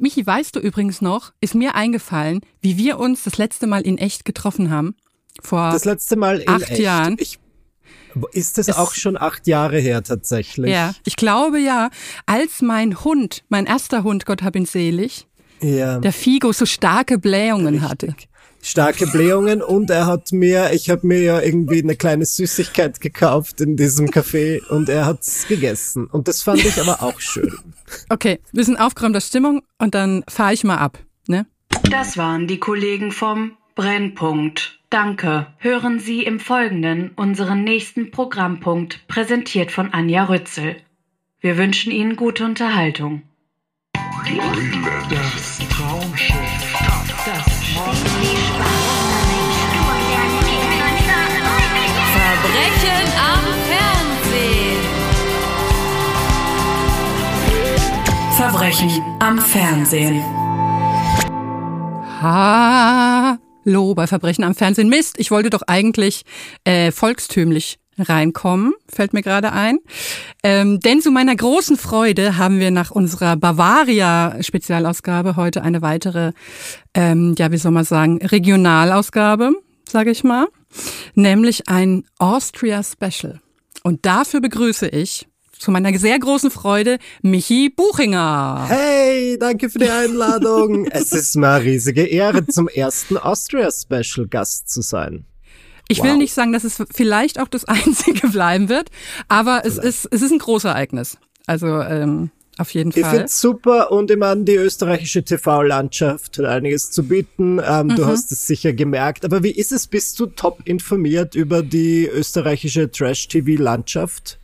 Michi, weißt du übrigens noch, ist mir eingefallen, wie wir uns das letzte Mal in echt getroffen haben? Vor Das letzte Mal in acht echt. Jahren. Ich, ist das auch schon acht Jahre her tatsächlich? Ja, ich glaube ja, als mein Hund, mein erster Hund, Gott hab ihn selig, ja. der Figo so starke Blähungen hatte. Starke Blähungen und er hat mir, ich habe mir ja irgendwie eine kleine Süßigkeit gekauft in diesem Café und er hat's gegessen und das fand ich aber auch schön. Okay, wir sind aufgeräumter Stimmung und dann fahre ich mal ab, ne? Das waren die Kollegen vom Brennpunkt. Danke. Hören Sie im Folgenden unseren nächsten Programmpunkt, präsentiert von Anja Rützel. Wir wünschen Ihnen gute Unterhaltung. Das Traumschiff. Verbrechen Verbrechen am Fernsehen. Hallo bei Verbrechen am Fernsehen. Mist, ich wollte doch eigentlich äh, volkstümlich reinkommen, fällt mir gerade ein. Ähm, denn zu meiner großen Freude haben wir nach unserer Bavaria-Spezialausgabe heute eine weitere, ähm, ja, wie soll man sagen, Regionalausgabe, sage ich mal, nämlich ein Austria Special. Und dafür begrüße ich zu meiner sehr großen Freude Michi Buchinger. Hey, danke für die Einladung. es ist mir eine riesige Ehre, zum ersten Austria Special Gast zu sein. Ich will nicht sagen, dass es vielleicht auch das einzige bleiben wird, aber es ist, es ist ein Großereignis. Also ähm, auf jeden Ich Fall. finde super und ich meine, die österreichische TV-Landschaft hat einiges zu bieten. Ähm, Mhm. Du hast es sicher gemerkt. Aber wie ist es? Bist du top informiert über die österreichische Trash-TV-Landschaft?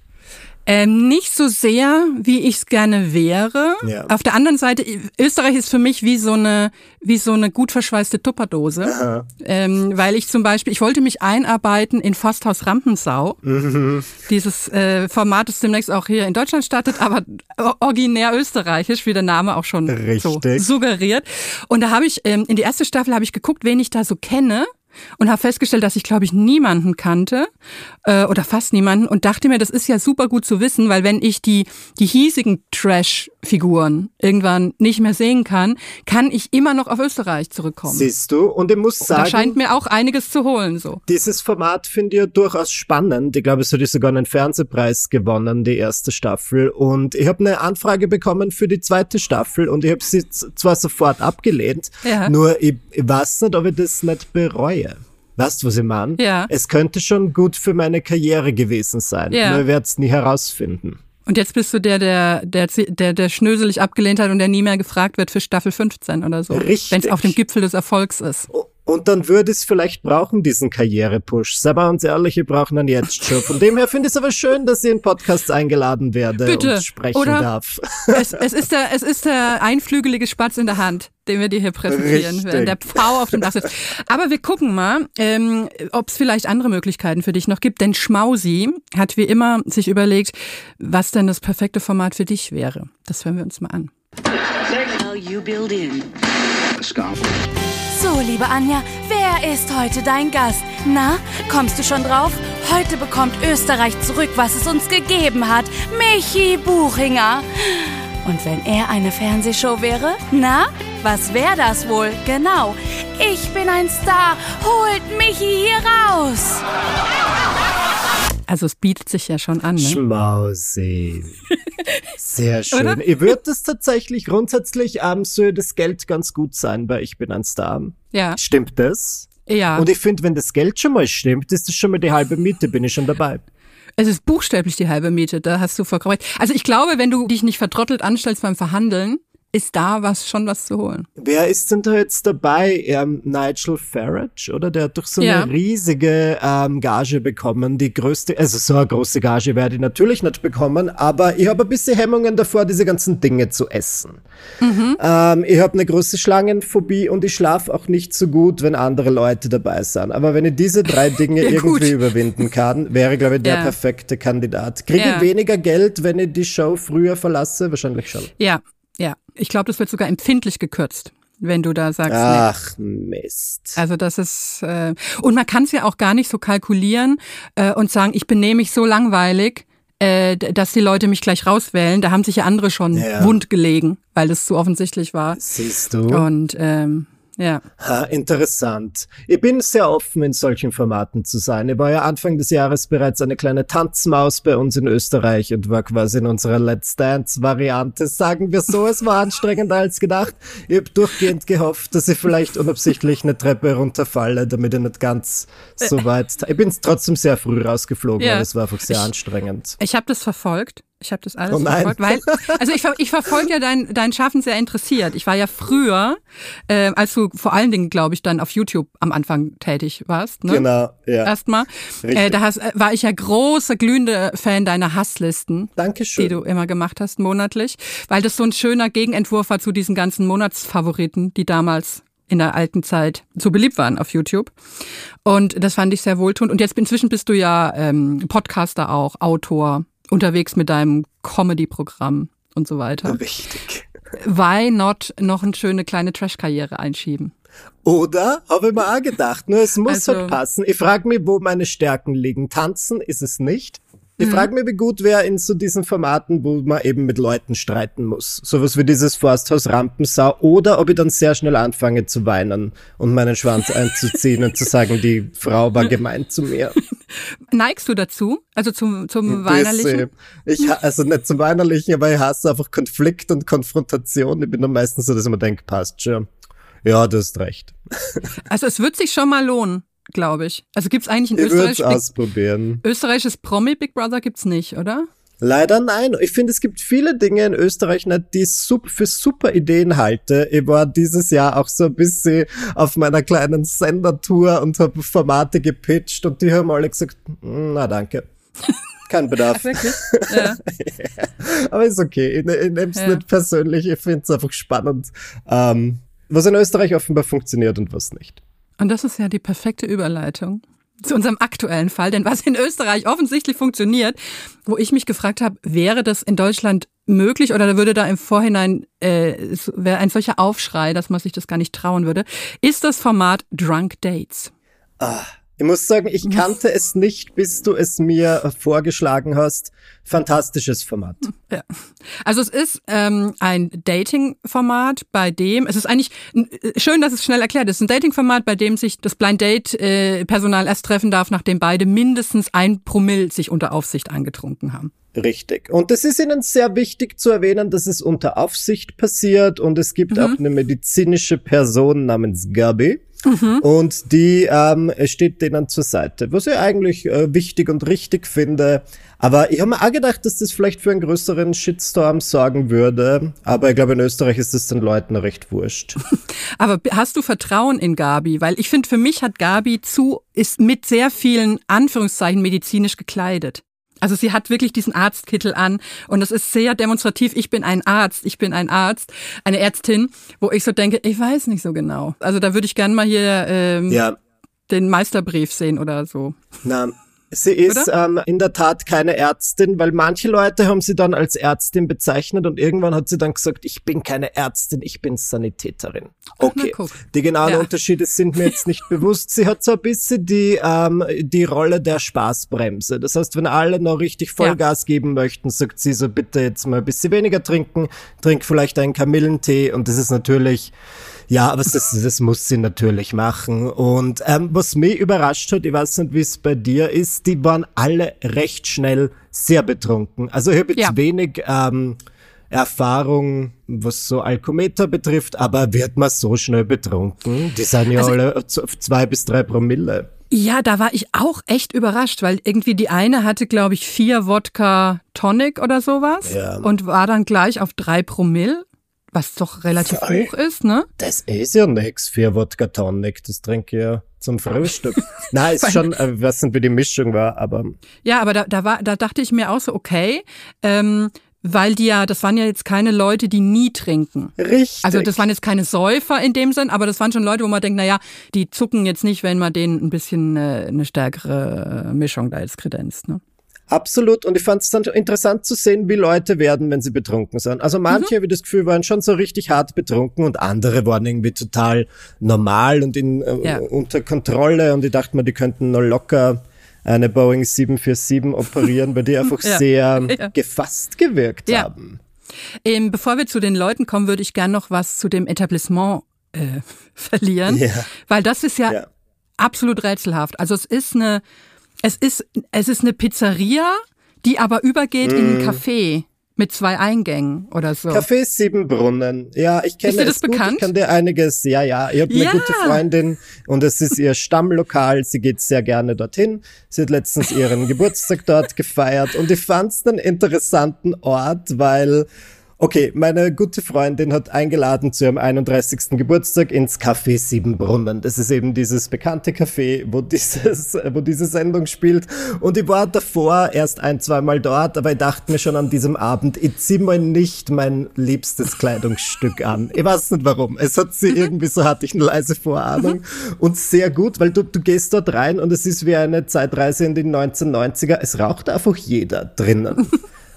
Ähm, nicht so sehr, wie ich es gerne wäre. Ja. Auf der anderen Seite, Österreich ist für mich wie so eine, wie so eine gut verschweißte Tupperdose. Ähm, weil ich zum Beispiel, ich wollte mich einarbeiten in Forsthaus Rampensau. Mhm. Dieses äh, Format, das demnächst auch hier in Deutschland startet, aber originär österreichisch, wie der Name auch schon so Richtig. suggeriert. Und da habe ich, ähm, in die erste Staffel habe ich geguckt, wen ich da so kenne und habe festgestellt, dass ich, glaube ich, niemanden kannte äh, oder fast niemanden und dachte mir, das ist ja super gut zu wissen, weil wenn ich die, die hiesigen Trash-Figuren irgendwann nicht mehr sehen kann, kann ich immer noch auf Österreich zurückkommen. Siehst du? Und ich muss da scheint sagen, mir auch einiges zu holen. so. dieses Format finde ich ja durchaus spannend. Ich glaube, es hat sogar einen Fernsehpreis gewonnen, die erste Staffel. Und ich habe eine Anfrage bekommen für die zweite Staffel und ich habe sie zwar sofort abgelehnt, Ja. nur ich, ich weiß nicht, ob ich das nicht bereue. Weißt du, was ich meine? Ja. Es könnte schon gut für meine Karriere gewesen sein. Ja. Nur ich werde es nie herausfinden. Und jetzt bist du der, der, der, der, der schnöselig abgelehnt hat und der nie mehr gefragt wird für Staffel 15 oder so. Richtig. Wenn es auf dem Gipfel des Erfolgs ist. Und dann würde es vielleicht brauchen, diesen Karrierepush. Sei mal uns ehrlich, wir brauchen einen jetzt schon. Von dem her finde ich es aber schön, dass ich in Podcasts eingeladen werde Bitte, und sprechen oder? darf. Es, es, ist der, es ist der einflügelige Spatz in der Hand, den wir dir hier präsentieren Richtig. werden. Der Pfau auf dem Dach sitzt. Aber wir gucken mal, ähm, ob es vielleicht andere Möglichkeiten für dich noch gibt. Denn Schmausi hat wie immer sich überlegt, was denn das perfekte Format für dich wäre. Das hören wir uns mal an. So, liebe Anja, wer ist heute dein Gast? Na, kommst du schon drauf? Heute bekommt Österreich zurück, was es uns gegeben hat. Michi Buchinger. Und wenn er eine Fernsehshow wäre? Na, was wäre das wohl? Genau. Ich bin ein Star. Holt Michi hier raus. Also es bietet sich ja schon an, ne? Schmausi. Sehr schön. Ihr würdet es tatsächlich grundsätzlich ähm, soll das Geld ganz gut sein bei Ich bin ein Star. Ja. Stimmt das? Ja. Und ich finde, wenn das Geld schon mal stimmt, ist das schon mal die halbe Miete, bin ich schon dabei. Es ist buchstäblich die halbe Miete, da hast du vollkommen recht. Also ich glaube, wenn du dich nicht vertrottelt anstellst beim Verhandeln, ist da was schon was zu holen. Wer ist denn da jetzt dabei? Ähm, Nigel Farage, oder? Der hat doch so Ja. eine riesige ähm, Gage bekommen. Die größte, also so eine große Gage werde ich natürlich nicht bekommen, aber ich habe ein bisschen Hemmungen davor, diese ganzen Dinge zu essen. Mhm. Ähm, ich habe eine große Schlangenphobie und ich schlafe auch nicht so gut, wenn andere Leute dabei sind. Aber wenn ich diese drei Dinge Ja, gut. irgendwie überwinden kann, wäre, glaube ich, der Ja. perfekte Kandidat. Kriege ich weniger Geld, wenn ich die Show früher verlasse? Wahrscheinlich schon. Ja, ja. Ich glaube, das wird sogar empfindlich gekürzt, wenn du da sagst, nee. Ach, Mist. Also das ist äh, und man kann es ja auch gar nicht so kalkulieren äh, und sagen, ich benehme mich so langweilig, äh, dass die Leute mich gleich rauswählen. Da haben sich ja andere schon Ja. wund gelegen, weil das zu offensichtlich war. Siehst du? Und ähm, ja. Ha, interessant. Ich bin sehr offen, in solchen Formaten zu sein. Ich war ja Anfang des Jahres bereits eine kleine Tanzmaus bei uns in Österreich und war quasi in unserer Let's Dance-Variante. Sagen wir so, es war anstrengender als gedacht. Ich habe durchgehend gehofft, dass ich vielleicht unabsichtlich eine Treppe runterfalle, damit ich nicht ganz so weit... Ich bin trotzdem sehr früh rausgeflogen, Ja. aber es war einfach sehr anstrengend. Ich habe das verfolgt. Ich habe das alles Oh verfolgt, weil also ich, ich verfolge ja dein dein Schaffen sehr interessiert. Ich war ja früher, äh, als du vor allen Dingen, glaube ich, dann auf YouTube am Anfang tätig warst, ne? Genau, ja. Erstmal, äh, da hast, äh, war ich ja großer glühender Fan deiner Hasslisten. Dankeschön. die du immer gemacht hast, monatlich, weil das so ein schöner Gegenentwurf war zu diesen ganzen Monatsfavoriten, die damals in der alten Zeit so beliebt waren auf YouTube. Und das fand ich sehr wohltuend. Und jetzt inzwischen bist du ja ähm, Podcaster auch, Autor, unterwegs mit deinem Comedy-Programm und so weiter. Richtig. Why not noch eine schöne kleine Trash-Karriere einschieben? Oder? Habe ich mir auch gedacht. Nur es muss Also- halt passen. Ich frage mich, wo meine Stärken liegen. Tanzen ist es nicht. Mhm. Ich frage mich, wie gut wäre in so diesen Formaten, wo man eben mit Leuten streiten muss. Sowas wie dieses Forsthaus Rampensau. Oder ob ich dann sehr schnell anfange zu weinen und meinen Schwanz einzuziehen und zu sagen, die Frau war gemeint zu mir. Neigst du dazu? Also zum, zum Weinerlichen? Ich, also nicht zum Weinerlichen, aber ich hasse einfach Konflikt und Konfrontation. Ich bin dann meistens so, dass ich mir denke, passt schon. Ja, du hast recht. Also es wird sich schon mal lohnen, glaube ich. Also gibt's eigentlich in Österreich es ausprobieren. österreichisches Promi Big Brother gibt's nicht, oder? Leider nein. Ich finde, es gibt viele Dinge in Österreich die ich für super Ideen halte. Ich war dieses Jahr auch so ein bisschen auf meiner kleinen Sendertour und habe Formate gepitcht und die haben alle gesagt, "Mm, na danke. Kein Bedarf. Ja. Aber ist okay. Ich, ich nehme es Ja. nicht persönlich. Ich finde es einfach spannend, ähm, was in Österreich offenbar funktioniert und was nicht. Und das ist ja die perfekte Überleitung zu unserem aktuellen Fall, denn was in Österreich offensichtlich funktioniert, wo ich mich gefragt habe, wäre das in Deutschland möglich oder würde da im Vorhinein äh, wäre ein solcher Aufschrei, dass man sich das gar nicht trauen würde, ist das Format Drunk Dates. Ich muss sagen, ich kannte es nicht, bis du es mir äh, vorgeschlagen hast. Fantastisches Format. Ja. Also es ist ähm, ein Dating-Format, bei dem, es ist eigentlich äh, schön, dass es schnell erklärt ist, ein Dating-Format, bei dem sich das Blind Date-Personal erst treffen darf, nachdem beide mindestens ein Promille sich unter Aufsicht angetrunken haben. Richtig. Und es ist Ihnen sehr wichtig zu erwähnen, dass es unter Aufsicht passiert und es gibt auch eine medizinische Person namens Gabi. Und die ähm, steht denen zur Seite, was ich eigentlich äh, wichtig und richtig finde. Aber ich habe mir auch gedacht, dass das vielleicht für einen größeren Shitstorm sorgen würde. Aber ich glaube, in Österreich ist es den Leuten recht wurscht. Aber hast du Vertrauen in Gabi? Weil ich finde, für mich hat Gabi zu, ist mit sehr vielen Anführungszeichen medizinisch gekleidet. Also sie hat wirklich diesen Arztkittel an und das ist sehr demonstrativ. Ich bin ein Arzt, ich bin ein Arzt, eine Ärztin, wo ich so denke, ich weiß nicht so genau. Also da würde ich gern mal hier ähm, ja, den Meisterbrief sehen oder so. na, sie ist ähm, in der Tat keine Ärztin, weil manche Leute haben sie dann als Ärztin bezeichnet und irgendwann hat sie dann gesagt, ich bin keine Ärztin, ich bin Sanitäterin. Okay, die genauen Ja. Unterschiede sind mir jetzt nicht bewusst. Sie hat so ein bisschen die, ähm, die Rolle der Spaßbremse. Das heißt, wenn alle noch richtig Vollgas geben möchten, sagt sie so, bitte jetzt mal ein bisschen weniger trinken, trink vielleicht einen Kamillentee und das ist natürlich ja, aber das, das muss sie natürlich machen. Und ähm, was mich überrascht hat, ich weiß nicht, wie es bei dir ist, die waren alle recht schnell sehr betrunken. Also ich habe jetzt Ja. wenig ähm, Erfahrung, was so Alkometer betrifft, aber wird man so schnell betrunken? Die sind ja Also- alle auf zwei bis drei Promille. Ja, da war ich auch echt überrascht, weil irgendwie die eine hatte, glaube ich, vier Wodka Tonic oder sowas Ja. und war dann gleich auf drei Promille, was doch relativ Voll. hoch ist, ne? Das ist ja nix für Wodka Tonic, das trinke ich ja zum Frühstück. Nein, ist schon, äh, weiß nicht, wie die Mischung war, aber Ja, aber da, da war, da dachte ich mir auch so, okay, ähm, weil die ja, das waren ja jetzt keine Leute, die nie trinken. richtig. Also das waren jetzt keine Säufer in dem Sinn, aber das waren schon Leute, wo man denkt, na ja, die zucken jetzt nicht, wenn man denen ein bisschen äh, eine stärkere Mischung da jetzt kredenzt. Ne? Absolut. Und ich fand es dann interessant zu sehen, wie Leute werden, wenn sie betrunken sind. Also manche, habe ich das Gefühl, waren schon so richtig hart betrunken und andere waren irgendwie total normal und in, äh, Ja. unter Kontrolle. Und ich dachte mir, die könnten noch locker eine Boeing 747 operieren, weil die einfach Ja. sehr Ja. gefasst gewirkt haben. Ähm, bevor wir zu den Leuten kommen, würde ich gern noch was zu dem Etablissement äh, verlieren, weil das ist ja, Ja. absolut rätselhaft. Also es ist eine, es ist, es ist eine Pizzeria, die aber übergeht in Mhm. ein Café mit zwei Eingängen oder so. Café Siebenbrunnen. Ja, ich kenne Ist dir das gut. bekannt? Ich kann dir einiges. Ja, ja. Ich habe Ja. eine gute Freundin und es ist ihr Stammlokal. Sie geht sehr gerne dorthin. Sie hat letztens ihren Geburtstag dort gefeiert und ich fand es einen interessanten Ort, weil Okay, meine gute Freundin hat eingeladen zu ihrem 31. Geburtstag ins Café Siebenbrunnen. Das ist eben dieses bekannte Café, wo, dieses, wo diese Sendung spielt. Und ich war davor erst ein, zweimal dort, aber ich dachte mir schon an diesem Abend, ich zieh mal nicht mein liebstes Kleidungsstück an. Ich weiß nicht warum. Es hat sie irgendwie, so hatte ich eine leise Vorahnung. Und sehr gut, weil du, du gehst dort rein und es ist wie eine Zeitreise in die 1990er. Es raucht einfach jeder drinnen.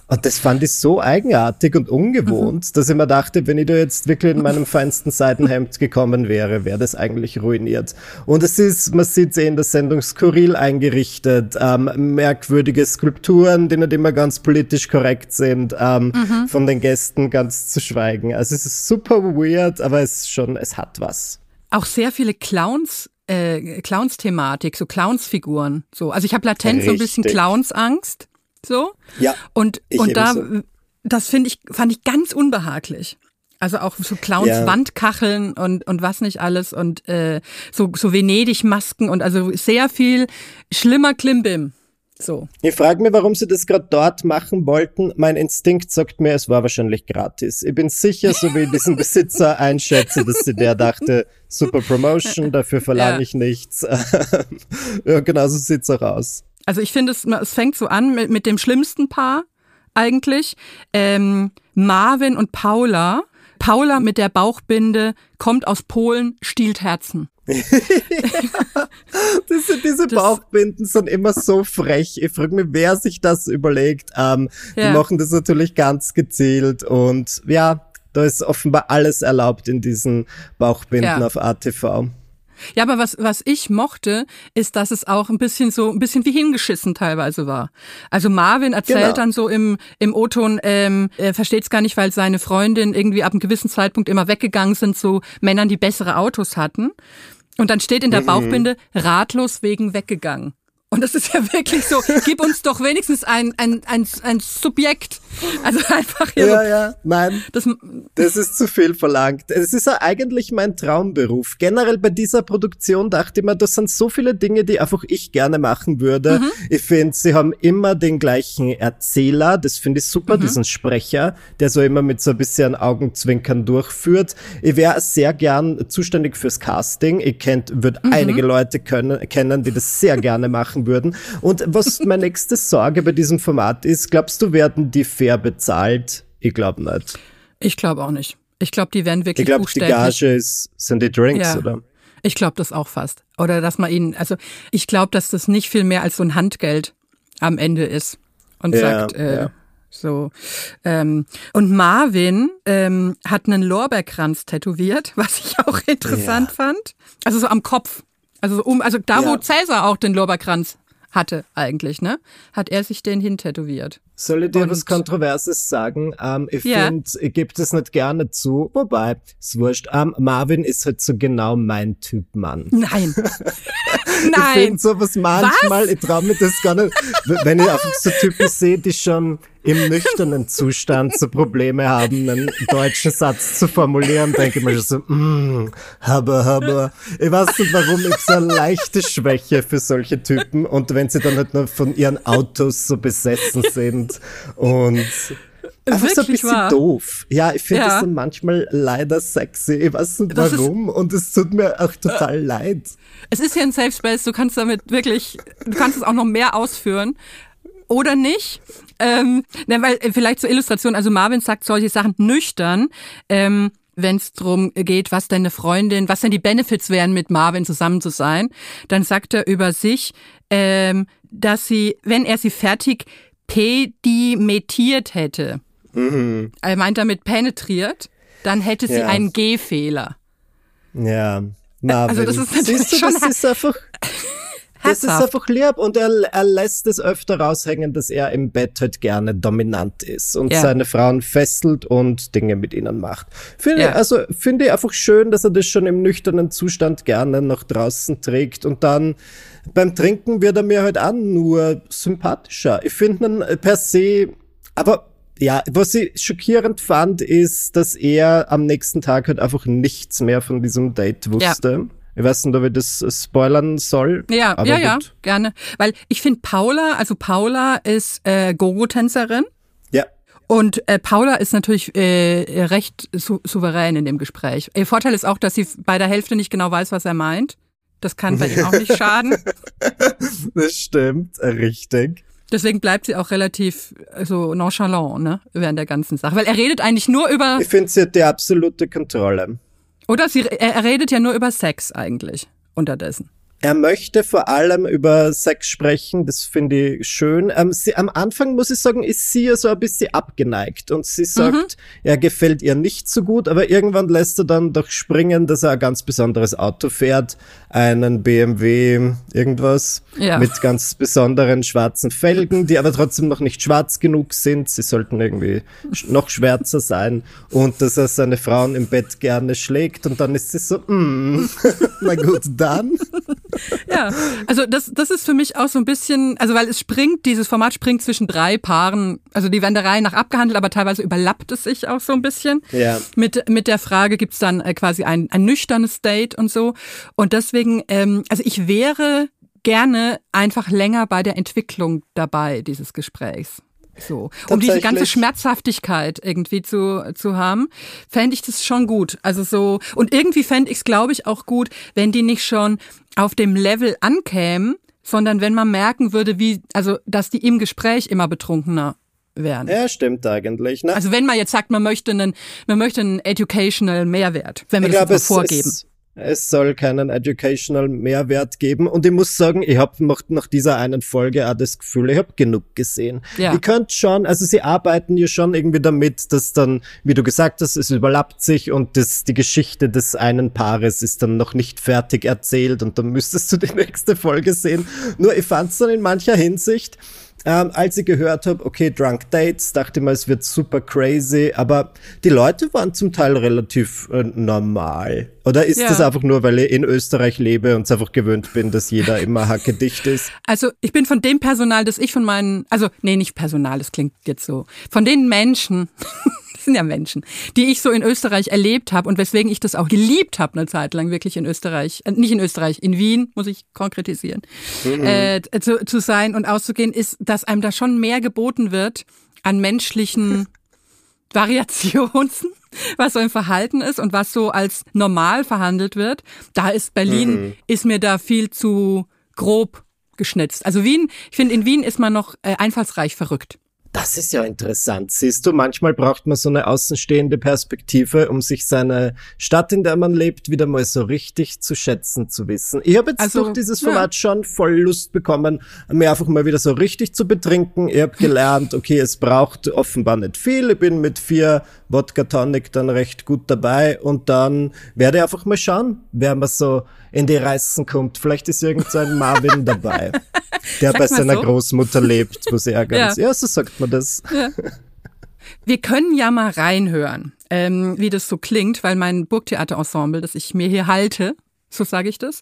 Und das fand ich so eigenartig und ungewohnt, dass ich mir dachte, wenn ich da jetzt wirklich in meinem feinsten Seidenhemd gekommen wäre, wäre das eigentlich ruiniert. Und es ist, man sieht eh in der Sendung skurril eingerichtet, ähm, merkwürdige Skulpturen, die nicht immer ganz politisch korrekt sind, ähm, von den Gästen ganz zu schweigen. Also es ist super weird, aber es schon, es hat was. Auch sehr viele Clowns, äh, Clowns-Thematik, so Clowns-Figuren. So. Also ich habe latent so ein bisschen Richtig. Clowns-Angst. So. Ja, Und, und da, ebenso. das finde ich, fand ich ganz unbehaglich. Also auch so Clowns Ja. Wandkacheln und, und was nicht alles und äh, so, so Venedig-Masken und also sehr viel schlimmer Klimbim. So. Ich frage mich, warum sie das gerade dort machen wollten. Mein Instinkt sagt mir, es war wahrscheinlich gratis. Ich bin sicher, so wie ich diesen Besitzer einschätze, dass sie der dachte, super Promotion, dafür verlange Ja. ich nichts. ja, genau so sieht's auch aus. Also ich finde, es, es fängt so an mit, mit dem schlimmsten Paar eigentlich. Ähm, Marvin und Paula. Paula mit der Bauchbinde kommt aus Polen, stiehlt Herzen. Diese, diese Bauchbinden sind immer so frech. Ich frage mich, wer sich das überlegt. Ähm, Die Ja. machen das natürlich ganz gezielt und ja, da ist offenbar alles erlaubt in diesen Bauchbinden Ja. auf ATV. Ja, aber was, was ich mochte, ist, dass es auch ein bisschen so, ein bisschen wie hingeschissen teilweise war. Also Marvin erzählt Genau. dann so im, im O-Ton, ähm, er versteht es gar nicht, weil seine Freundin irgendwie ab einem gewissen Zeitpunkt immer weggegangen sind zu Männern, die bessere Autos hatten. Und dann steht in Mhm. der Bauchbinde, ratlos wegen weggegangen. Und das ist ja wirklich so, gib uns doch wenigstens ein, ein, ein, ein Subjekt. Also einfach hier Ja, so, ja, nein. das, Das ist zu viel verlangt. Es ist ja eigentlich mein Traumberuf. Generell bei dieser Produktion dachte ich mir, das sind so viele Dinge, die einfach ich gerne machen würde. Ich finde, sie haben immer den gleichen Erzähler. Das finde ich super, diesen Sprecher, der so immer mit so ein bisschen Augenzwinkern durchführt. Ich wäre sehr gern zuständig fürs Casting. Ich kennt, würde einige Leute können, kennen, die das sehr gerne machen würden. Und was meine nächste Sorge bei diesem Format ist, glaubst du, werden die fair bezahlt? Ich glaube nicht. ich glaube auch nicht. Ich glaube, die werden wirklich Ich glaube, die Gage ist, sind die Drinks, Ja. oder? Ich glaube das auch fast. Oder dass man ihnen, also ich glaube, dass das nicht viel mehr als so ein Handgeld am Ende ist. Und Ja, sagt, äh, ja. so. Ähm, und Marvin ähm, hat einen Lorbeerkranz tätowiert, was ich auch interessant Ja. fand. Also so am Kopf. Also so um, also da, wo Ja. Cäsar auch den Lorbeerkranz hatte eigentlich, ne? Hat er sich den hintätowiert. Soll ich dir Und- was Kontroverses sagen? Ähm, ich Ja. finde, ich gebe das nicht gerne zu, wobei, ist wurscht. Ähm, Marvin ist halt so genau mein Typ Mann. Nein. Ich Nein. finde sowas manchmal, ich traue mir das gar nicht, wenn ich einfach so Typen sehe, die schon im nüchternen Zustand so Probleme haben, einen deutschen Satz zu formulieren, denke ich mir schon so, mm, aber, aber. Ich weiß nicht warum, ich habe so eine leichte Schwäche für solche Typen und wenn sie dann halt nur von ihren Autos so besessen sind und einfach so ein Wirklich bisschen wahr. doof. Ja, ich finde Ja. das dann manchmal leider sexy. Ich weiß nicht Das ist- warum und es tut mir auch total leid. Es ist ja ein Safe Space, du kannst damit wirklich, du kannst es auch noch mehr ausführen. Oder nicht? Ähm, ne, weil äh, vielleicht zur Illustration, also Marvin sagt solche Sachen nüchtern, ähm, wenn es darum geht, was deine Freundin, was denn die Benefits wären, mit Marvin zusammen zu sein, dann sagt er über sich, ähm, dass sie, wenn er sie fertig pedimetiert hätte, er meint damit penetriert, dann hätte sie Ja. einen G-Fehler. Ja, Marvin. Also das ist natürlich Siehst du, schon das ist einfach. Das ist einfach lieb und er, er lässt es öfter raushängen, dass er im Bett halt gerne dominant ist und ja. seine Frauen fesselt und Dinge mit ihnen macht. Finde, ja. Also finde ich einfach schön, dass er das schon im nüchternen Zustand gerne nach draußen trägt und dann beim Trinken wird er mir halt auch nur sympathischer. Ich finde ihn per se, aber ja, was ich schockierend fand, ist, dass er am nächsten Tag halt einfach nichts mehr von diesem Date wusste. Ja. Ich weiß nicht, ob ich das spoilern soll. Ja, ja, gut. ja, gerne. Weil ich finde Paula, also Paula ist äh, Gogo-Tänzerin. Ja. Und äh, Paula ist natürlich äh, recht sou souverän in dem Gespräch. Ihr Vorteil ist auch, dass sie bei der Hälfte nicht genau weiß, was er meint. Das kann bei ihm auch nicht schaden. Das stimmt, richtig. Deswegen bleibt sie auch relativ so nonchalant, ne, während der ganzen Sache. Weil er redet eigentlich nur über. Ich finde, sie hat die absolute Kontrolle. Oder sie, er redet ja nur über Sex eigentlich unterdessen. Er möchte vor allem über Sex sprechen, das finde ich schön. Ähm, sie, am Anfang, muss ich sagen, ist sie ja so ein bisschen abgeneigt und sie sagt, mhm. er gefällt ihr nicht so gut, aber irgendwann lässt er dann doch springen, dass er ein ganz besonderes Auto fährt, einen BMW irgendwas ja. mit ganz besonderen schwarzen Felgen, die aber trotzdem noch nicht schwarz genug sind. Sie sollten irgendwie noch schwärzer sein und dass er seine Frauen im Bett gerne schlägt und dann ist sie so, mm, na gut, dann. ja, also das, das ist für mich auch so ein bisschen, also weil es springt, dieses Format springt zwischen drei Paaren, also die werden der Reihe nach abgehandelt, aber teilweise überlappt es sich auch so ein bisschen. Ja. Mit, mit der Frage gibt's dann äh, quasi ein, ein nüchternes Date und so. Und deswegen, ähm, also ich wäre gerne einfach länger bei der Entwicklung dabei dieses Gesprächs. So, um diese ganze Schmerzhaftigkeit irgendwie zu, zu haben, fände ich das schon gut. Also so, und irgendwie fände ich es, glaube ich, auch gut, wenn die nicht schon auf dem Level ankämen, sondern wenn man merken würde, wie, also, dass die im Gespräch immer betrunkener werden. Ja, stimmt eigentlich. Ne? Also wenn man jetzt sagt, man möchte einen, man möchte einen educational Mehrwert, wenn wir ich das glaub, vorgeben. Es, es soll keinen educational Mehrwert geben. Und ich muss sagen, ich habe nach dieser einen Folge auch das Gefühl, ich habe genug gesehen. Ja. Ihr könnt schon, also sie arbeiten ja schon irgendwie damit, dass dann, wie du gesagt hast, es überlappt sich und das, die Geschichte des einen Paares ist dann noch nicht fertig erzählt und dann müsstest du die nächste Folge sehen. Nur ich fand es dann in mancher Hinsicht, ähm, als ich gehört habe, okay, Drunk Dates, dachte ich mal, es wird super crazy, aber die Leute waren zum Teil relativ äh, normal. Oder ist ja. das einfach nur, weil ich in Österreich lebe und es einfach gewöhnt bin, dass jeder immer hackedicht ist? Also ich bin von dem Personal, das ich von meinen, also nee, nicht Personal, das klingt jetzt so, von den Menschen, sind ja Menschen, die ich so in Österreich erlebt habe und weswegen ich das auch geliebt habe eine Zeit lang wirklich in Österreich, äh, nicht in Österreich, in Wien, muss ich konkretisieren, mhm. äh, zu, zu sein und auszugehen, ist, dass einem da schon mehr geboten wird an menschlichen Variationen, was so im Verhalten ist und was so als normal verhandelt wird. Da ist Berlin, mhm. ist mir da viel zu grob geschnitzt. Also Wien, ich finde, in Wien ist man noch äh, einfallsreich verrückt. Das ist ja interessant. Siehst du, manchmal braucht man so eine außenstehende Perspektive, um sich seine Stadt, in der man lebt, wieder mal so richtig zu schätzen zu wissen. Ich habe jetzt also, durch dieses Format ja. schon voll Lust bekommen, mir einfach mal wieder so richtig zu betrinken. Ich habe gelernt, okay, es braucht offenbar nicht viel. Ich bin mit vier Wodka Tonic dann recht gut dabei und dann werde ich einfach mal schauen, wer mir so in die Reißen kommt. Vielleicht ist irgend so ein Marvin dabei. der Sag bei seiner so. Großmutter lebt, wo sie ärgert ja. ja, so sagt man das. Ja. Wir können ja mal reinhören, ähm, wie das so klingt, weil mein Burgtheaterensemble, das ich mir hier halte, so sage ich das,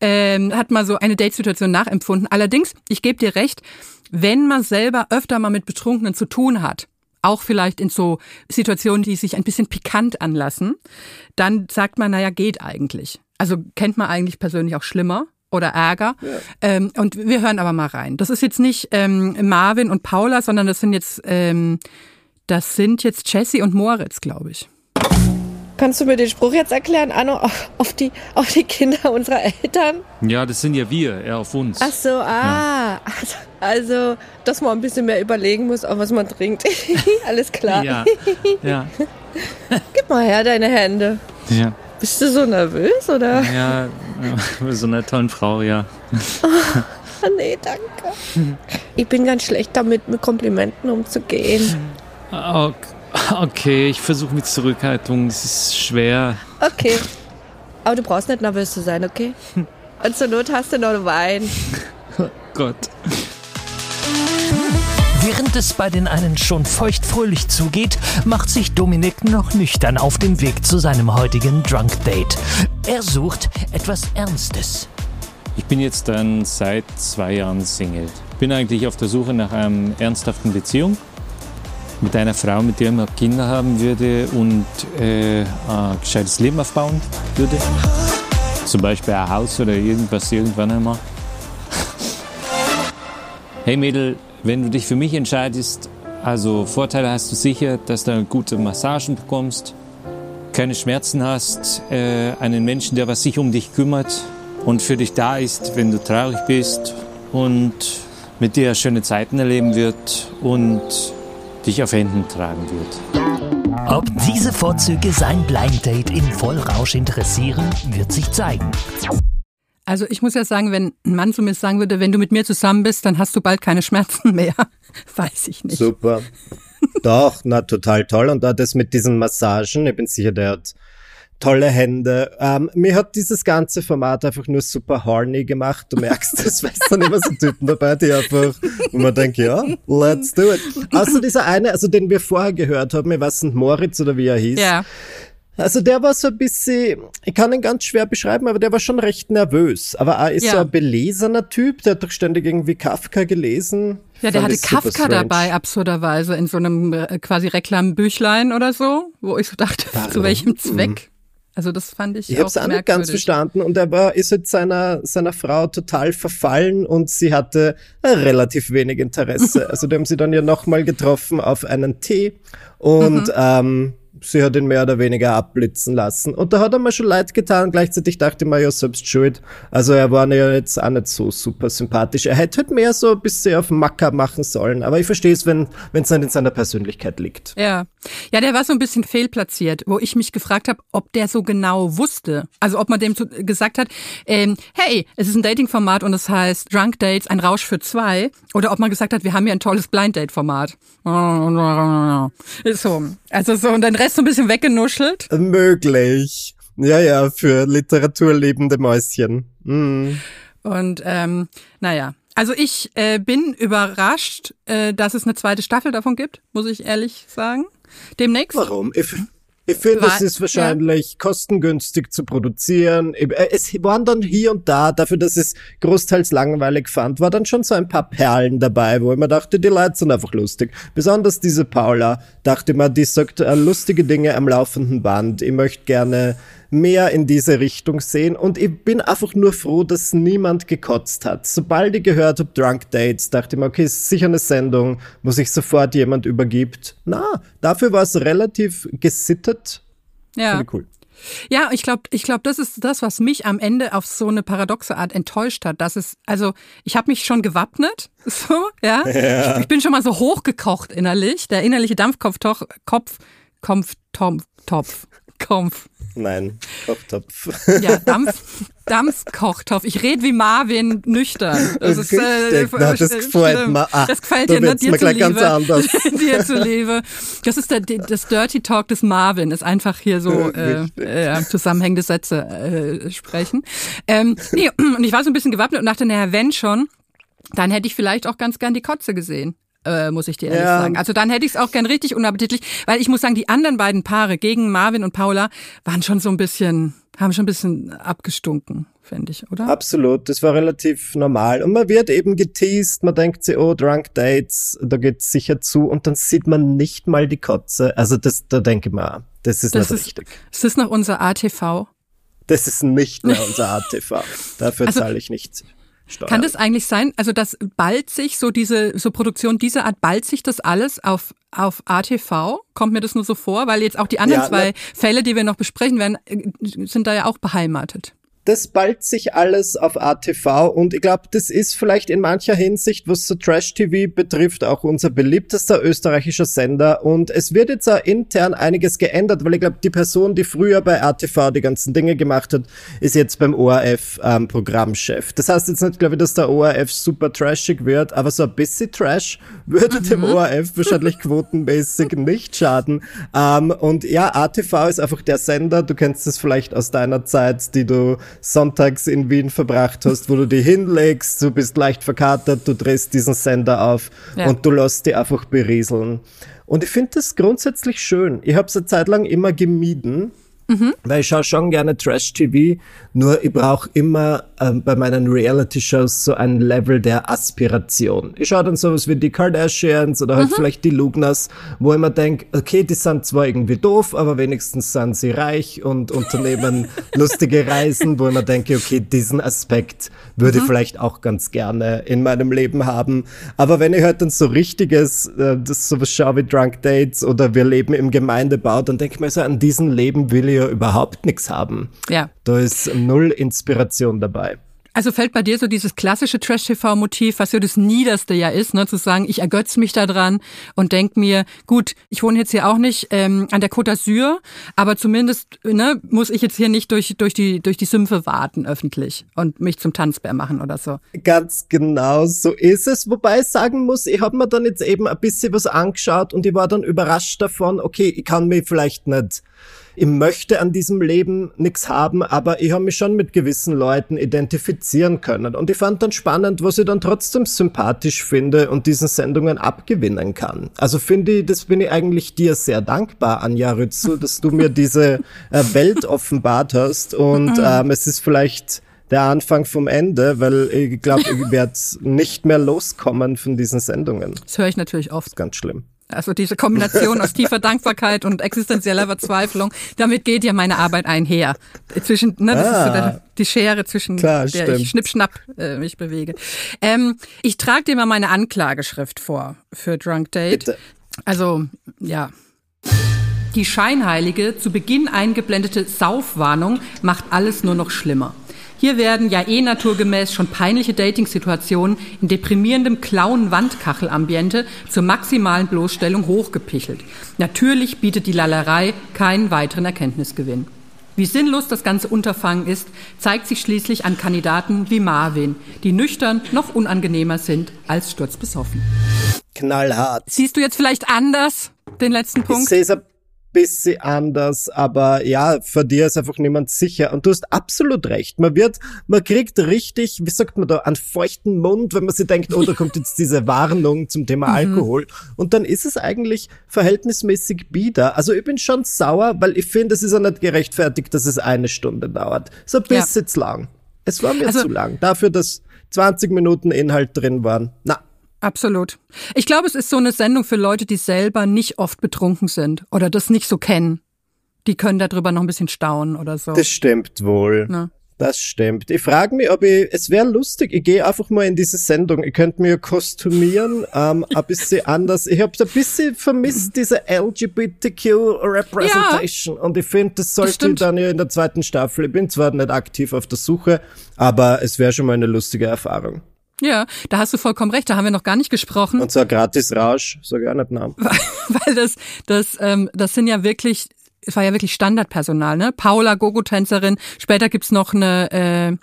ähm, hat mal so eine Datesituation nachempfunden. Allerdings, ich gebe dir recht, wenn man selber öfter mal mit Betrunkenen zu tun hat, auch vielleicht in so Situationen, die sich ein bisschen pikant anlassen, dann sagt man, naja, geht eigentlich. Also kennt man eigentlich persönlich auch schlimmer oder Ärger. Ja. Ähm, und wir hören aber mal rein. Das ist jetzt nicht ähm, Marvin und Paula, sondern das sind jetzt, ähm, das sind jetzt Jessie und Moritz, glaube ich. Kannst du mir den Spruch jetzt erklären, Anno, auf, die, auf die Kinder unserer Eltern? Ja, das sind ja wir, er auf uns. Ach so, ah. Ja. Also, also, dass man ein bisschen mehr überlegen muss, auch was man trinkt. Alles klar. Ja. ja. Gib mal her deine Hände. Ja. Bist du so nervös, oder? Ja, so einer tollen Frau, ja. Oh, nee, danke. Ich bin ganz schlecht damit, mit Komplimenten umzugehen. Okay, ich versuche mit Zurückhaltung. Es ist schwer. Okay. Aber du brauchst nicht nervös zu sein, okay? Und zur Not hast du noch Wein. Gott. Während es bei den einen schon feuchtfröhlich zugeht, macht sich Dominik noch nüchtern auf dem Weg zu seinem heutigen Drunk Date. Er sucht etwas Ernstes. Ich bin jetzt dann seit zwei Jahren Single. Bin eigentlich auf der Suche nach einer ernsthaften Beziehung mit einer Frau, mit der man Kinder haben würde und äh, ein gescheites Leben aufbauen würde. Zum Beispiel ein Haus oder irgendwas irgendwann einmal. Hey Mädel, wenn du dich für mich entscheidest, also Vorteile hast du sicher, dass du gute Massagen bekommst, keine Schmerzen hast, äh, einen Menschen, der was sich um dich kümmert und für dich da ist, wenn du traurig bist und mit dir schöne Zeiten erleben wird und dich auf Händen tragen wird. Ob diese Vorzüge sein Blind Date im Vollrausch interessieren, wird sich zeigen. Also ich muss ja sagen, wenn ein Mann zu mir sagen würde, wenn du mit mir zusammen bist, dann hast du bald keine Schmerzen mehr. Weiß ich nicht. Super. Doch, na, total toll. Und da das mit diesen Massagen, ich bin sicher, der hat tolle Hände. Ähm, mir hat dieses ganze Format einfach nur super horny gemacht. Du merkst, weißt dann immer so Typen dabei, die einfach, wo man denkt, ja, let's do it. Außer dieser eine, also den wir vorher gehört haben, ich weiß nicht, Moritz oder wie er hieß. Ja. Also der war so ein bisschen, ich kann ihn ganz schwer beschreiben, aber der war schon recht nervös. Aber er ist Ja. so ein belesener Typ, der hat doch ständig irgendwie Kafka gelesen. Ja, der Fand hatte Kafka dabei, absurderweise, in so einem äh, quasi Reklambüchlein oder so, wo ich so dachte, zu welchem Zweck? Also das fand ich, Ich auch habe es auch nicht ganz verstanden und er war, ist jetzt seiner, seiner Frau total verfallen und sie hatte äh, relativ wenig Interesse. Also die haben sie dann ja nochmal getroffen auf einen Tee und Mhm. ähm, sie hat ihn mehr oder weniger abblitzen lassen. Und da hat er mir schon leid getan. Gleichzeitig dachte ich mir, ja, selbst schuld. Also er war ja jetzt auch nicht so super sympathisch. Er hätte halt mehr so ein bisschen auf Macker machen sollen. Aber ich verstehe es, wenn es nicht in seiner Persönlichkeit liegt. Ja. Ja, der war so ein bisschen fehlplatziert, wo ich mich gefragt habe, ob der so genau wusste. Also ob man dem gesagt hat, ähm, hey, es ist ein Dating-Format und es heißt Drunk Dates, ein Rausch für zwei. Oder ob man gesagt hat, wir haben hier ein tolles Blind-Date-Format. Ist so. Also so, und den Rest so ein bisschen weggenuschelt. Möglich. Ja, ja, für literaturliebende Mäuschen. Mm. Und ähm, naja, also ich äh, bin überrascht, äh, dass es eine zweite Staffel davon gibt, muss ich ehrlich sagen. Demnächst. Warum? Ich, ich finde, es ist wahrscheinlich kostengünstig zu produzieren. Äh, Es waren dann hier und da, dafür, dass ich es großteils langweilig fand, war dann schon so ein paar Perlen dabei, wo ich mir dachte, die Leute sind einfach lustig. Besonders diese Paula, dachte mir, die sagt äh, lustige Dinge am laufenden Band. Ich möchte gerne mehr in diese Richtung sehen und ich bin einfach nur froh, dass niemand gekotzt hat. Sobald ich gehört habe, Drunk Dates, dachte ich mir, okay, ist sicher eine Sendung, wo sich sofort jemand übergibt. Na, dafür war es relativ gesittet. Ja. Cool. Ja, ich glaube, ich glaube, das ist das, was mich am Ende auf so eine paradoxe Art enttäuscht hat. Dass es, also ich habe mich schon gewappnet, so, ja. Ich, ich bin schon mal so hochgekocht innerlich. Der innerliche Dampfkopf, Kopf, Kopf, Tom, Topf, Kopf. Nein, Kochtopf. Ja, Dampf, Dampfkochtopf. Ich rede wie Marvin nüchtern. Das ist, äh. Na, das äh, gefällt mir. Ah, das gefällt dir, ne? Dir mir gleich ganz anders. dir zuliebe. Das ist der, das Dirty Talk des Marvin, ist einfach hier so äh, äh, zusammenhängende Sätze äh, sprechen. Ähm, nee, und ich war so ein bisschen gewappnet und dachte, naja, wenn schon, dann hätte ich vielleicht auch ganz gern die Kotze gesehen. Äh, muss ich dir ehrlich Ja. sagen. Also dann hätte ich es auch gern richtig unappetitlich, weil ich muss sagen, die anderen beiden Paare gegen Marvin und Paula waren schon so ein bisschen, haben schon ein bisschen abgestunken, finde ich, oder? Absolut, das war relativ normal. Und man wird eben geteased, man denkt sich, oh, Drunk Dates, da geht's sicher zu. Und dann sieht man nicht mal die Kotze. Also das, da denke ich mir, das ist Das nicht ist, richtig. ist das noch unser ATV? Das ist nicht mehr unser ATV. Dafür Also, zahle ich nicht Steuern. Kann das eigentlich sein, also dass bald sich so diese, so Produktion dieser Art, bald sich das alles auf, auf ATV? Kommt mir das nur so vor? Weil jetzt auch die anderen Ja, zwei Fälle, die wir noch besprechen werden, äh, sind da ja auch beheimatet. Das ballt sich alles auf ATV und ich glaube, das ist vielleicht in mancher Hinsicht, was so Trash-TV betrifft, auch unser beliebtester österreichischer Sender und es wird jetzt auch intern einiges geändert, weil ich glaube, die Person, die früher bei ATV die ganzen Dinge gemacht hat, ist jetzt beim ORF ähm, Programmchef. Das heißt jetzt nicht, glaube ich, dass der ORF super trashig wird, aber so ein bisschen Trash würde dem ORF wahrscheinlich quotenmäßig nicht schaden. Ähm, und ja, ATV ist einfach der Sender, du kennst es vielleicht aus deiner Zeit, die du sonntags in Wien verbracht hast, wo du dich hinlegst, du bist leicht verkatert, du drehst diesen Sender auf Ja. und du lässt dich einfach berieseln. Und ich finde das grundsätzlich schön. Ich habe es eine Zeit lang immer gemieden, weil ich schaue schon gerne Trash-TV, nur ich brauche immer ähm, bei meinen Reality-Shows so ein Level der Aspiration. Ich schaue dann sowas wie die Kardashians oder halt vielleicht die Lugnas, wo ich mir denke, okay, die sind zwar irgendwie doof, aber wenigstens sind sie reich und unternehmen lustige Reisen, wo ich mir denke, okay, diesen Aspekt würde ich vielleicht auch ganz gerne in meinem Leben haben. Aber wenn ich halt dann so richtiges, äh, das sowas schaue wie Drunk Dates oder wir leben im Gemeindebau, dann denke ich mir so, an diesem Leben will ich ja überhaupt nichts haben. Ja. Da ist null Inspiration dabei. Also fällt bei dir so dieses klassische Trash-TV-Motiv, was so das Niederste ja ist, ne, zu sagen, ich ergötze mich da dran und denk mir, gut, ich wohne jetzt hier auch nicht ähm, an der Côte d'Azur, aber zumindest ne, muss ich jetzt hier nicht durch, durch, die, durch die Sümpfe warten öffentlich und mich zum Tanzbär machen oder so. Ganz genau so ist es. Wobei ich sagen muss, ich habe mir dann jetzt eben ein bisschen was angeschaut und ich war dann überrascht davon, okay, ich kann mich vielleicht nicht, ich möchte an diesem Leben nichts haben, aber ich habe mich schon mit gewissen Leuten identifizieren können. Und ich fand dann spannend, was ich dann trotzdem sympathisch finde und diesen Sendungen abgewinnen kann. Also finde ich, das bin ich eigentlich dir sehr dankbar, Anja Rützel, dass du mir diese äh, Welt offenbart hast. Und ähm, es ist vielleicht der Anfang vom Ende, weil ich glaube, ich werde nicht mehr loskommen von diesen Sendungen. Das höre ich natürlich oft. Ganz schlimm. Also diese Kombination aus tiefer Dankbarkeit und existenzieller Verzweiflung, damit geht ja meine Arbeit einher. Zwischen, ne, das ist so Ah. der, die Schere zwischen Klar, der stimmt. ich schnipp-schnapp äh, mich bewege. Ähm, ich trage dir mal meine Anklageschrift vor für Drunk Date. Bitte. Also, ja. Die scheinheilige, zu Beginn eingeblendete Saufwarnung macht alles nur noch schlimmer. Hier werden ja eh naturgemäß schon peinliche Dating-Situationen in deprimierendem Clown-Wandkachelambiente zur maximalen Bloßstellung hochgepichelt. Natürlich bietet die Lallerei keinen weiteren Erkenntnisgewinn. Wie sinnlos das ganze Unterfangen ist, zeigt sich schließlich an Kandidaten wie Marvin, die nüchtern noch unangenehmer sind als sturzbesoffen. Knallhart. Siehst du jetzt vielleicht anders den letzten Ich Punkt? sehe es ein bisschen anders, aber ja, vor dir ist einfach niemand sicher. Und du hast absolut recht. Man wird, man kriegt richtig, wie sagt man da, einen feuchten Mund, wenn man sich denkt, oh, da kommt jetzt diese Warnung zum Thema Alkohol. Und dann ist es eigentlich verhältnismäßig bieder. Also ich bin schon sauer, weil ich finde, es ist ja nicht gerechtfertigt, dass es eine Stunde dauert. So ein Ja. bisschen zu lang. Es war mir Also- zu lang. Dafür, dass 20 Minuten Inhalt drin waren. Na, Absolut. Ich glaube, es ist so eine Sendung für Leute, die selber nicht oft betrunken sind oder das nicht so kennen. Die können darüber noch ein bisschen staunen oder so. Das stimmt wohl. Ne? Das stimmt. Ich frage mich, ob ich, es wäre lustig, ich gehe einfach mal in diese Sendung. Ich könnte mir kostümieren, ähm, ein bisschen anders. Ich habe ein bisschen vermisst, diese LGBTQ-Representation. Und ich finde, das sollte stimmt. dann ja in der zweiten Staffel. Ich bin zwar nicht aktiv auf der Suche, aber es wäre schon mal eine lustige Erfahrung. Ja, da hast du vollkommen recht. Da haben wir noch gar nicht gesprochen, Und zwar gratis Rausch, sag ich auch nicht Namen. weil das, das, ähm, das sind ja wirklich, es war ja wirklich Standardpersonal, ne? Paula, Gogo-Tänzerin. Später gibt's noch eine äh,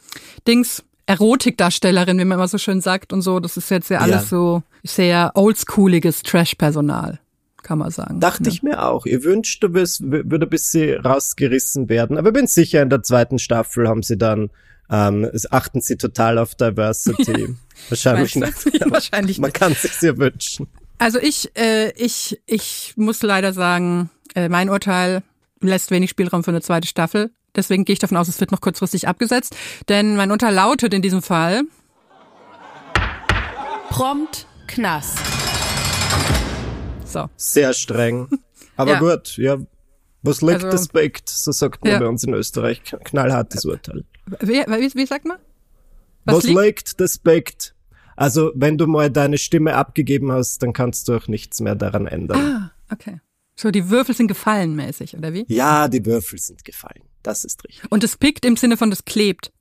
Dings. Erotikdarstellerin, wie man immer so schön sagt und so. Das ist jetzt ja alles Ja. so sehr oldschooliges Trash-Personal, kann man sagen. Dachte ich mir auch. Ich wünschte, es w- würde ein bisschen rausgerissen werden. Aber ich bin sicher, in der zweiten Staffel haben sie dann, ähm, es achten sie total auf Diversity. Wahrscheinlich nicht. Wahrscheinlich Man kann sich ja wünschen. Also ich, äh, ich, ich muss leider sagen, äh, mein Urteil lässt wenig Spielraum für eine zweite Staffel. Deswegen gehe ich davon aus, es wird noch kurzfristig abgesetzt. Denn mein Urteil lautet in diesem Fall, Prompt Knast. so, Sehr streng. Aber Ja. gut, ja. Was liegt, Also- das biegt. So sagt man Ja. bei uns in Österreich. Knallhartes Urteil. Wie, wie, wie sagt man? Was, liegt? liegt, das biegt. Also, wenn du mal deine Stimme abgegeben hast, dann kannst du auch nichts mehr daran ändern. Ah, okay. So, die Würfel sind gefallen mäßig, oder wie? Ja, die Würfel sind gefallen. Das ist richtig. Und es pickt im Sinne von, das klebt.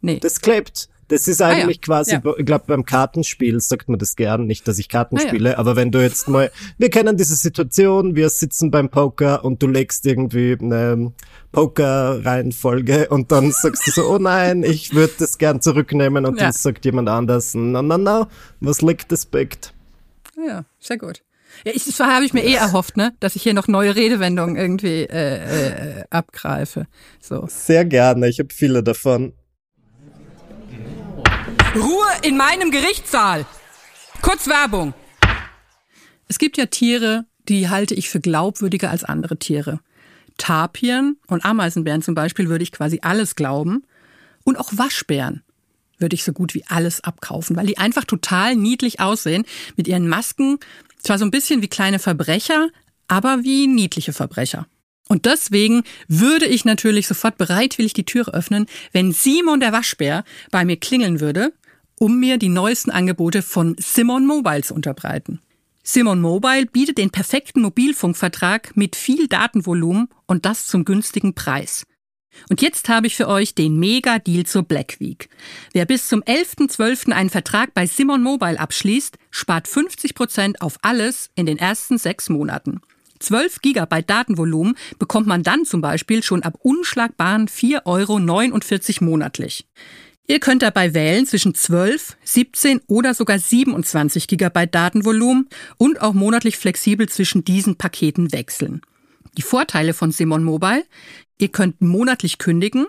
Nee. Das klebt. Das ist Ah ja, eigentlich quasi, ja. ich glaube, beim Kartenspiel sagt man das gern, nicht, dass ich Karten Ah ja. spiele, aber wenn du jetzt mal, wir kennen diese Situation, wir sitzen beim Poker und du legst irgendwie eine Poker-Reihenfolge und dann sagst du so, oh nein, ich würde das gern zurücknehmen und Ja. dann sagt jemand anders, no, no, no, was liegt, das biegt. Ja, sehr gut. Ja, ich, das habe ich mir eh erhofft, ne, dass ich hier noch neue Redewendungen irgendwie äh, äh, abgreife. So. Sehr gerne, ich habe viele davon. In meinem Gerichtssaal. Kurz Werbung. Es gibt ja Tiere, die halte ich für glaubwürdiger als andere Tiere. Tapiren und Ameisenbären zum Beispiel würde ich quasi alles glauben. Und auch Waschbären würde ich so gut wie alles abkaufen, weil die einfach total niedlich aussehen mit ihren Masken. Zwar so ein bisschen wie kleine Verbrecher, aber wie niedliche Verbrecher. Und deswegen würde ich natürlich sofort bereitwillig die Tür öffnen, wenn Simon der Waschbär bei mir klingeln würde, um mir die neuesten Angebote von Simon Mobile zu unterbreiten. Simon Mobile bietet den perfekten Mobilfunkvertrag mit viel Datenvolumen und das zum günstigen Preis. Und jetzt habe ich für euch den Mega-Deal zur Black Week. Wer bis zum 11.12. einen Vertrag bei Simon Mobile abschließt, spart 50 Prozent auf alles in den ersten sechs Monaten. 12 Gigabyte Datenvolumen bekommt man dann zum Beispiel schon ab unschlagbaren 4,49 Euro monatlich. Ihr könnt dabei wählen zwischen 12, 17 oder sogar 27 Gigabyte Datenvolumen und auch monatlich flexibel zwischen diesen Paketen wechseln. Die Vorteile von Simon Mobile, ihr könnt monatlich kündigen,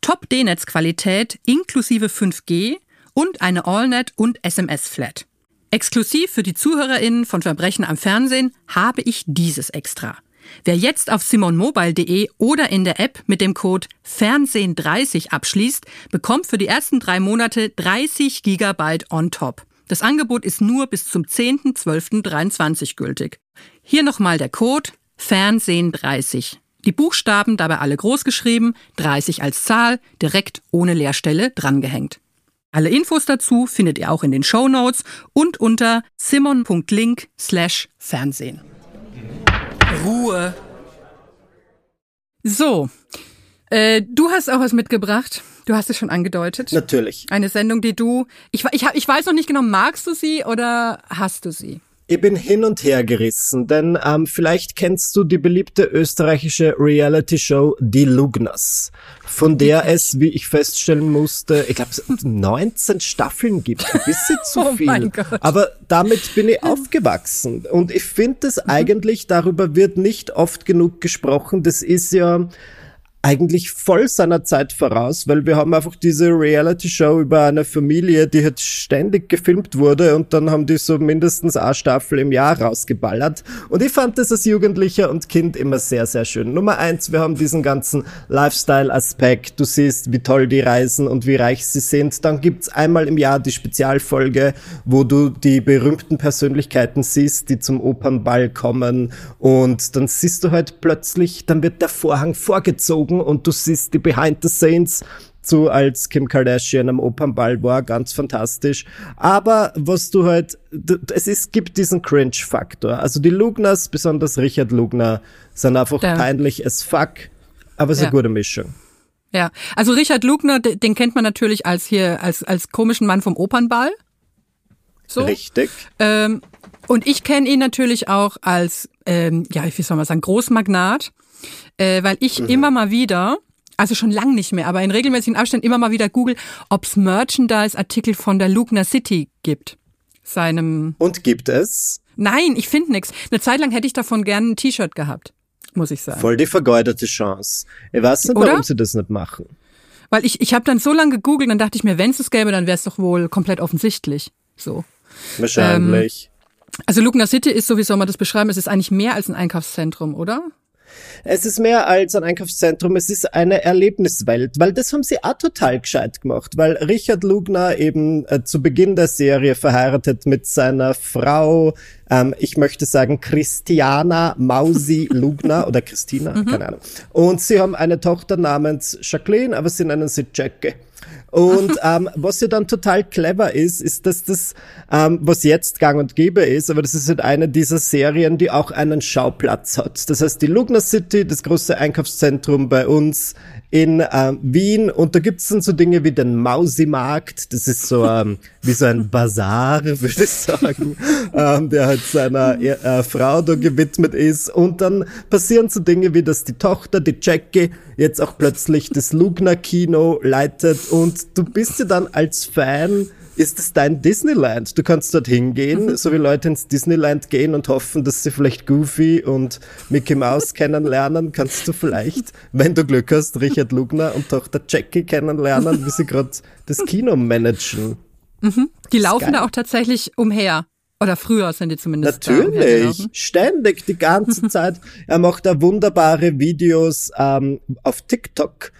Top-D-Netz-Qualität inklusive 5G und eine AllNet und SMS-Flat. Exklusiv für die ZuhörerInnen von Verbrechen am Fernsehen habe ich dieses extra. Wer jetzt auf simonmobile.de oder in der App mit dem Code Fernsehen30 abschließt, bekommt für die ersten drei Monate 30 Gigabyte on top. Das Angebot ist nur bis zum 10.12.23 gültig. Hier nochmal der Code Fernsehen30. Die Buchstaben dabei alle groß geschrieben, 30 als Zahl, direkt ohne Leerstelle drangehängt. Alle Infos dazu findet ihr auch in den Show Notes und unter simon.link slash Fernsehen. Ruhe. So, äh, du hast auch was mitgebracht. Du hast es schon angedeutet. Natürlich. Eine Sendung, die du, ich, ich, ich weiß noch nicht genau, magst du sie oder hast du sie? Ich bin hin und her gerissen, denn ähm, vielleicht kennst du die beliebte österreichische Reality-Show Die Lugners, von der es, wie ich feststellen musste, ich glaube 19 Staffeln gibt. Ein bisschen zu Oh viel. Aber damit bin ich aufgewachsen. Und ich finde es eigentlich, darüber wird nicht oft genug gesprochen. Das ist ja eigentlich voll seiner Zeit voraus, weil wir haben einfach diese Reality-Show über eine Familie, die halt ständig gefilmt wurde und dann haben die so mindestens eine Staffel im Jahr rausgeballert. Und ich fand das als Jugendlicher und Kind immer sehr, sehr schön. Nummer eins, wir haben diesen ganzen Lifestyle-Aspekt. Du siehst, wie toll die reisen und wie reich sie sind. Dann gibt's einmal im Jahr die Spezialfolge, wo du die berühmten Persönlichkeiten siehst, die zum Opernball kommen und dann siehst du halt plötzlich, dann wird der Vorhang vorgezogen und du siehst die Behind the Scenes so als Kim Kardashian am Opernball war, ganz fantastisch. Aber was du halt, es ist, gibt diesen Cringe-Faktor. Also die Lugners, besonders Richard Lugner, sind einfach Ja. peinlich as fuck, aber es ist Ja. eine gute Mischung. Ja, also Richard Lugner, de- den kennt man natürlich als hier, als, als komischen Mann vom Opernball. So. Richtig. Ähm, und ich kenne ihn natürlich auch als, ähm, ja, wie soll man sagen, Großmagnat, äh, weil ich immer mal wieder, also schon lang nicht mehr, aber in regelmäßigen Abständen immer mal wieder google, ob's Merchandise-Artikel von der Lugner City gibt. Seinem, Und gibt es nein, ich finde nix. Eine Zeit lang hätte ich davon gern ein T-Shirt gehabt, muss ich sagen. voll die vergeudete Chance. Ich weiß nicht, Oder? warum sie das nicht machen. Weil ich, ich habe dann so lange gegoogelt, dann dachte ich mir, wenn es gäbe, dann wäre es doch wohl komplett offensichtlich. So. Wahrscheinlich. Also Lugner City ist, so wie soll man das beschreiben, es ist eigentlich mehr als ein Einkaufszentrum, oder? Es ist mehr als ein Einkaufszentrum, es ist eine Erlebniswelt, weil das haben sie auch total gescheit gemacht, weil Richard Lugner eben äh, zu Beginn der Serie verheiratet mit seiner Frau, ähm, ich möchte sagen Christiana Mausi Lugner oder Christina, keine Ahnung. Und sie haben eine Tochter namens Jacqueline, aber sie nennen sie Jackie. Und ähm, was ja dann total clever ist, ist, dass das, ähm, was jetzt gang und gäbe ist, aber das ist halt eine dieser Serien, die auch einen Schauplatz hat. Das heißt, die Lugner City, das große Einkaufszentrum bei uns in ähm, Wien, und da gibt's dann so Dinge wie den Mausimarkt, das ist so ähm, wie so ein Bazar, würde ich sagen, ähm, der halt seiner äh, Frau da gewidmet ist. Und dann passieren so Dinge wie, dass die Tochter, die Jackie, jetzt auch plötzlich das Lugner Kino leitet und du bist ja dann als Fan, ist es dein Disneyland. Du kannst dort hingehen, so wie Leute ins Disneyland gehen und hoffen, dass sie vielleicht Goofy und Mickey Mouse kennenlernen, kannst du vielleicht, wenn du Glück hast, Richard Lugner und Tochter Jackie kennenlernen, wie sie gerade das Kino managen. Mhm. Die laufen da auch tatsächlich umher. Oder früher sind die zumindest. Natürlich, ständig, die ganze Zeit. Er macht da wunderbare Videos ähm, auf TikTok.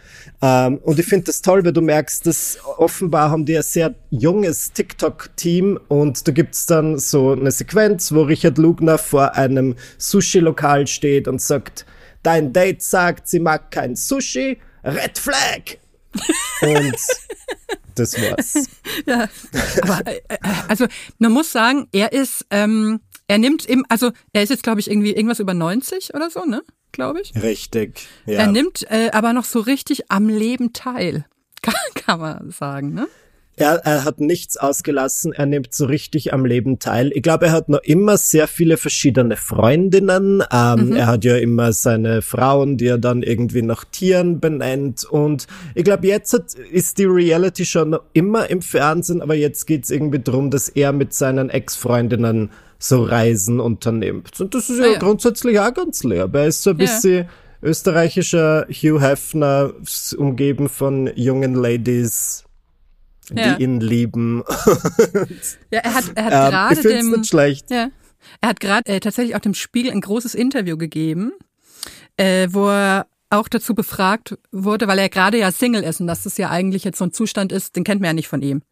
Ähm, und ich finde das toll, weil du merkst, dass offenbar haben die ein sehr junges TikTok-Team und da gibt's dann so eine Sequenz, wo Richard Lugner vor einem Sushi-Lokal steht und sagt, dein Date sagt, sie mag kein Sushi, Red Flag! und das war's. ja, aber äh, äh, also man muss sagen, er ist, ähm, er nimmt im, also er ist jetzt glaube ich irgendwie irgendwas über 90 oder so, ne? Glaube ich. Richtig. Ja. Er nimmt äh, aber noch so richtig am Leben teil, kann, kann man sagen, ne? Er, er hat nichts ausgelassen, er nimmt so richtig am Leben teil. Ich glaube, er hat noch immer sehr viele verschiedene Freundinnen. Ähm, mhm. Er hat ja immer seine Frauen, die er dann irgendwie nach Tieren benennt. Und ich glaube, jetzt hat, ist die Reality schon noch immer im Fernsehen, aber jetzt geht's irgendwie drum, dass er mit seinen Ex-Freundinnen so Reisen unternimmt. Und das ist ja, ah, ja. grundsätzlich auch ganz leer. Er ist so ein bisschen österreichischer Hugh Hefner, umgeben von jungen Ladies ja. die ihn lieben. ja, er hat, er hat ähm, gerade dem, nicht schlecht. Ja, er hat gerade äh, tatsächlich auch dem Spiegel ein großes Interview gegeben, äh, wo er auch dazu befragt wurde, weil er gerade ja Single ist und dass das ja eigentlich jetzt so ein Zustand ist, den kennt man ja nicht von ihm.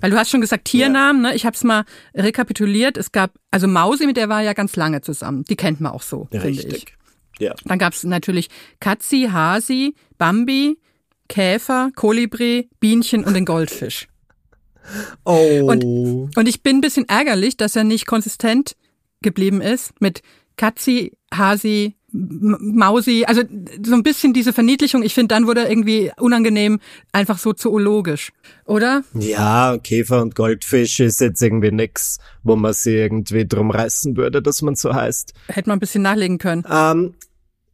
Weil du hast schon gesagt Tiernamen, ja. ne? Ich habe es mal rekapituliert. Es gab also Mausi, mit der war ja ganz lange zusammen. Die kennt man auch so, ja, finde ich. Ja. Dann gab es natürlich Katzi, Hasi, Bambi, Käfer, Kolibri, Bienchen und den Goldfisch. Oh. Und, und ich bin ein bisschen ärgerlich, dass er nicht konsistent geblieben ist mit Katzi, Hasi, Mausi, also so ein bisschen diese Verniedlichung. Ich finde, dann wurde irgendwie unangenehm, einfach so zoologisch, oder? Ja, Käfer und Goldfisch ist jetzt irgendwie nix, wo man sie irgendwie drum reißen würde, dass man so heißt. Hätte man ein bisschen nachlegen können. Ähm,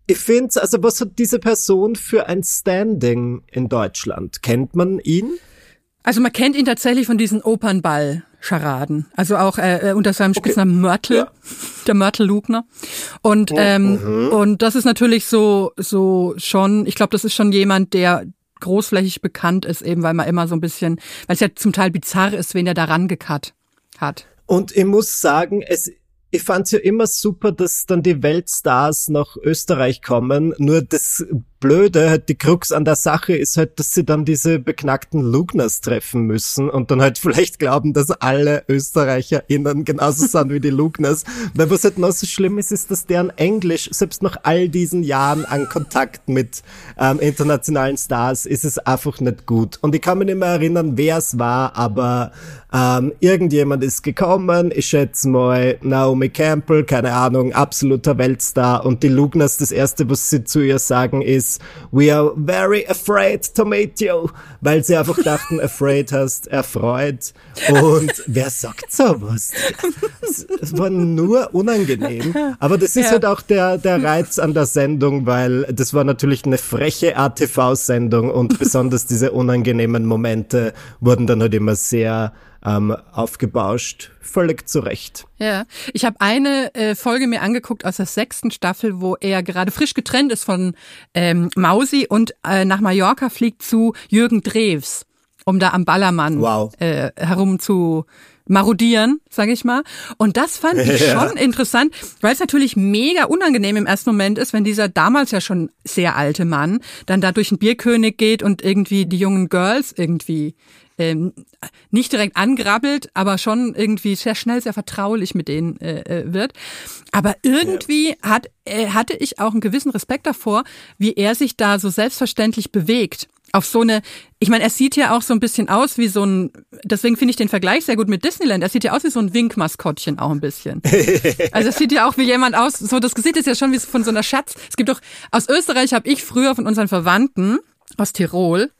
ich finde, also was hat diese Person für ein Standing in Deutschland? Kennt man ihn? Also man kennt ihn tatsächlich von diesen Opernball-Scharaden. Also auch äh, äh unter seinem Spitznamen okay. Mörtel, ja. der Mörtel Lugner. Und, oh, ähm, mhm. und das ist natürlich so, so schon, ich glaube, das ist schon jemand, der großflächig bekannt ist, eben weil man immer so ein bisschen, weil es ja zum Teil bizarr ist, wen er da rangekarrt hat. Und ich muss sagen, es ich fand's ja immer super, dass dann die Weltstars nach Österreich kommen. Nur das Blöde, halt die Krux an der Sache ist halt, dass sie dann diese beknackten Lugners treffen müssen und dann halt vielleicht glauben, dass alle ÖsterreicherInnen genauso sind wie die Lugners. Weil was halt noch so schlimm ist, ist, dass deren Englisch, selbst nach all diesen Jahren an Kontakt mit ähm, internationalen Stars, ist es einfach nicht gut. Und ich kann mich nicht mehr erinnern, wer es war, aber ähm, irgendjemand ist gekommen, ich schätze mal Naomi Campbell, keine Ahnung, absoluter Weltstar und die Lugners, das erste, was sie zu ihr sagen, ist We are very afraid to meet you, weil sie einfach dachten, afraid heißt erfreut und wer sagt sowas? Es war nur unangenehm, aber das ist ja. halt auch der, der Reiz an der Sendung, weil das war natürlich eine freche ATV-Sendung und besonders diese unangenehmen Momente wurden dann halt immer sehr ähm, aufgebauscht. Völlig zu Recht. Ja, ich habe eine äh, Folge mir angeguckt aus der sechsten Staffel, wo er gerade frisch getrennt ist von ähm, Mausi und äh, nach Mallorca fliegt zu Jürgen Drews, um da am Ballermann wow. äh, herum zu marodieren, sage ich mal. Und das fand ich ja. schon interessant, weil es natürlich mega unangenehm im ersten Moment ist, wenn dieser damals ja schon sehr alte Mann dann da durch den Bierkönig geht und irgendwie die jungen Girls irgendwie ähm, nicht direkt angrabbelt, aber schon irgendwie sehr schnell sehr vertraulich mit denen äh, äh, wird. Aber irgendwie hat, äh, hatte ich auch einen gewissen Respekt davor, wie er sich da so selbstverständlich bewegt auf so eine, ich meine, er sieht ja auch so ein bisschen aus wie so ein, deswegen finde ich den Vergleich sehr gut mit Disneyland. Er sieht ja aus wie so ein Winkmaskottchen auch ein bisschen. also es sieht ja auch wie jemand aus, so das Gesicht ist ja schon wie von so einer Schatz. Es gibt doch, aus Österreich habe ich früher von unseren Verwandten, aus Tirol,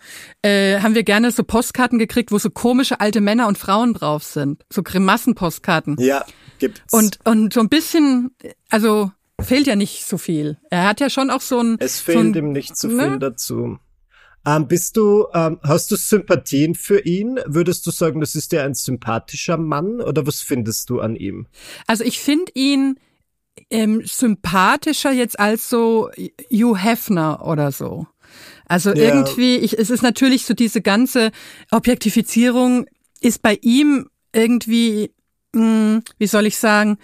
äh, haben wir gerne so Postkarten gekriegt, wo so komische alte Männer und Frauen drauf sind. So Grimassen-Postkarten. Ja, gibt's. Und, und so ein bisschen, also fehlt ja nicht so viel. Er hat ja schon auch so ein... Es fehlt so ein, ihm nicht so viel ne? dazu. Ähm, bist du, ähm, hast du Sympathien für ihn? Würdest du sagen, das ist ja ein sympathischer Mann oder was findest du an ihm? Also ich finde ihn ähm, sympathischer jetzt als so Hugh Hefner oder so. Also ja. irgendwie, ich, es ist natürlich so diese ganze Objektifizierung ist bei ihm irgendwie, mh, wie soll ich sagen,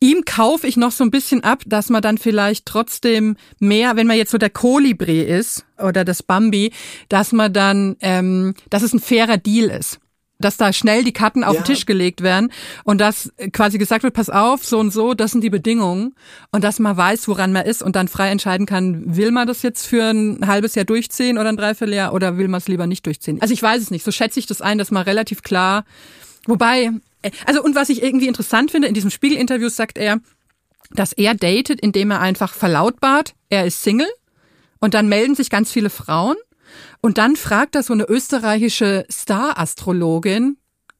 ihm kaufe ich noch so ein bisschen ab, dass man dann vielleicht trotzdem mehr, wenn man jetzt so der Kolibri ist oder das Bambi, dass man dann, ähm, dass es ein fairer Deal ist dass da schnell die Karten auf ja. den Tisch gelegt werden und dass quasi gesagt wird, pass auf, so und so, das sind die Bedingungen und dass man weiß, woran man ist und dann frei entscheiden kann, will man das jetzt für ein halbes Jahr durchziehen oder ein Dreivierteljahr oder will man es lieber nicht durchziehen. Also ich weiß es nicht, so schätze ich das ein, dass man relativ klar, wobei, äh, also und was ich irgendwie interessant finde, in diesem Spiegel-Interview sagt er, dass er datet, indem er einfach verlautbart, er ist Single und dann melden sich ganz viele Frauen und dann fragt er so eine österreichische Star-Astrologin,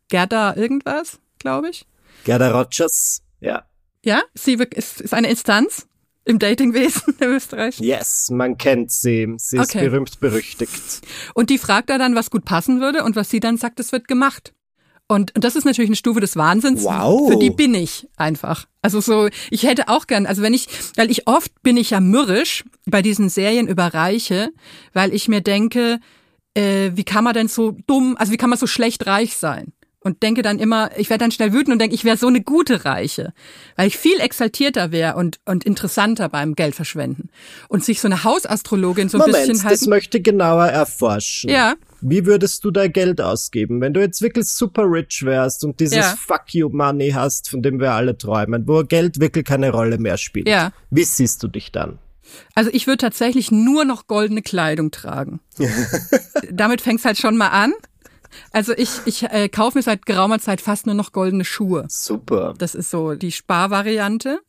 Gerda irgendwas, glaube ich. Gerda Rogers, ja. Ja, sie ist, ist eine Instanz im Datingwesen in Österreich. Yes, man kennt sie. Sie ist okay. berühmt berüchtigt. Und die fragt er dann, was gut passen würde und was sie dann sagt, es wird gemacht. Und, und das ist natürlich eine Stufe des Wahnsinns. Wow. Für die bin ich einfach. Also so, ich hätte auch gern, also wenn ich, weil ich oft bin ich ja mürrisch bei diesen Serien über Reiche, weil ich mir denke, äh, wie kann man denn so dumm, also wie kann man so schlecht reich sein? Und denke dann immer, ich werde dann schnell wütend und denke, ich wäre so eine gute Reiche, weil ich viel exaltierter wäre und, und interessanter beim Geld verschwenden. Und sich so eine Hausastrologin so ein bisschen halten. das möchte ich genauer erforschen. Ja. Wie würdest du dein Geld ausgeben, wenn du jetzt wirklich super rich wärst und dieses ja. Fuck you Money hast, von dem wir alle träumen, wo Geld wirklich keine Rolle mehr spielt? Ja. Wie siehst du dich dann? Also ich würde tatsächlich nur noch goldene Kleidung tragen. Damit fängt's halt schon mal an. Also ich, ich äh, kaufe mir seit geraumer Zeit fast nur noch goldene Schuhe. Super. Das ist so die Sparvariante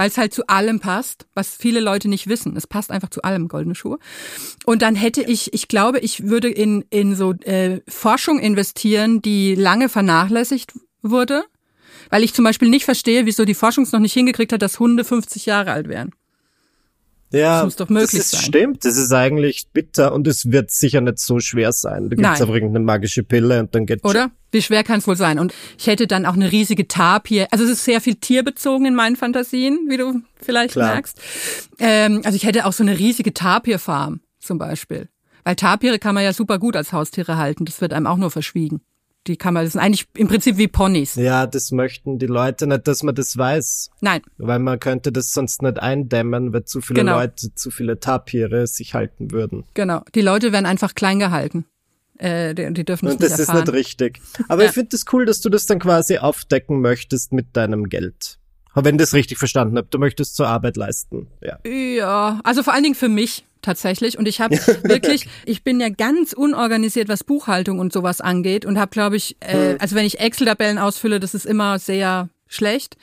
weil es halt zu allem passt, was viele Leute nicht wissen. Es passt einfach zu allem, goldene Schuhe. Und dann hätte ich, ich glaube, ich würde in, in so äh, Forschung investieren, die lange vernachlässigt wurde, weil ich zum Beispiel nicht verstehe, wieso die Forschung es noch nicht hingekriegt hat, dass Hunde 50 Jahre alt werden. Ja, das muss doch möglich das ist, sein. Stimmt, das ist eigentlich bitter und es wird sicher nicht so schwer sein. Da gibt's einfach irgendeine magische Pille und dann geht's. Oder? Wie schwer kann es wohl sein? Und ich hätte dann auch eine riesige Tapir. Also es ist sehr viel tierbezogen in meinen Fantasien, wie du vielleicht Klar. merkst. Ähm, also ich hätte auch so eine riesige Tapirfarm zum Beispiel. Weil Tapire kann man ja super gut als Haustiere halten. Das wird einem auch nur verschwiegen die kann man, das sind eigentlich im Prinzip wie Ponys. Ja, das möchten die Leute nicht, dass man das weiß. Nein. Weil man könnte das sonst nicht eindämmen, weil zu viele genau. Leute, zu viele Tapire sich halten würden. Genau. Die Leute werden einfach klein gehalten. Äh, die, die dürfen Und das erfahren. ist nicht richtig. Aber ja. ich finde es das cool, dass du das dann quasi aufdecken möchtest mit deinem Geld. Wenn ich das richtig verstanden habe, du möchtest zur Arbeit leisten. Ja. Ja, also vor allen Dingen für mich tatsächlich. Und ich habe wirklich, ich bin ja ganz unorganisiert, was Buchhaltung und sowas angeht und habe, glaube ich, äh, hm. also wenn ich Excel-Tabellen ausfülle, das ist immer sehr schlecht.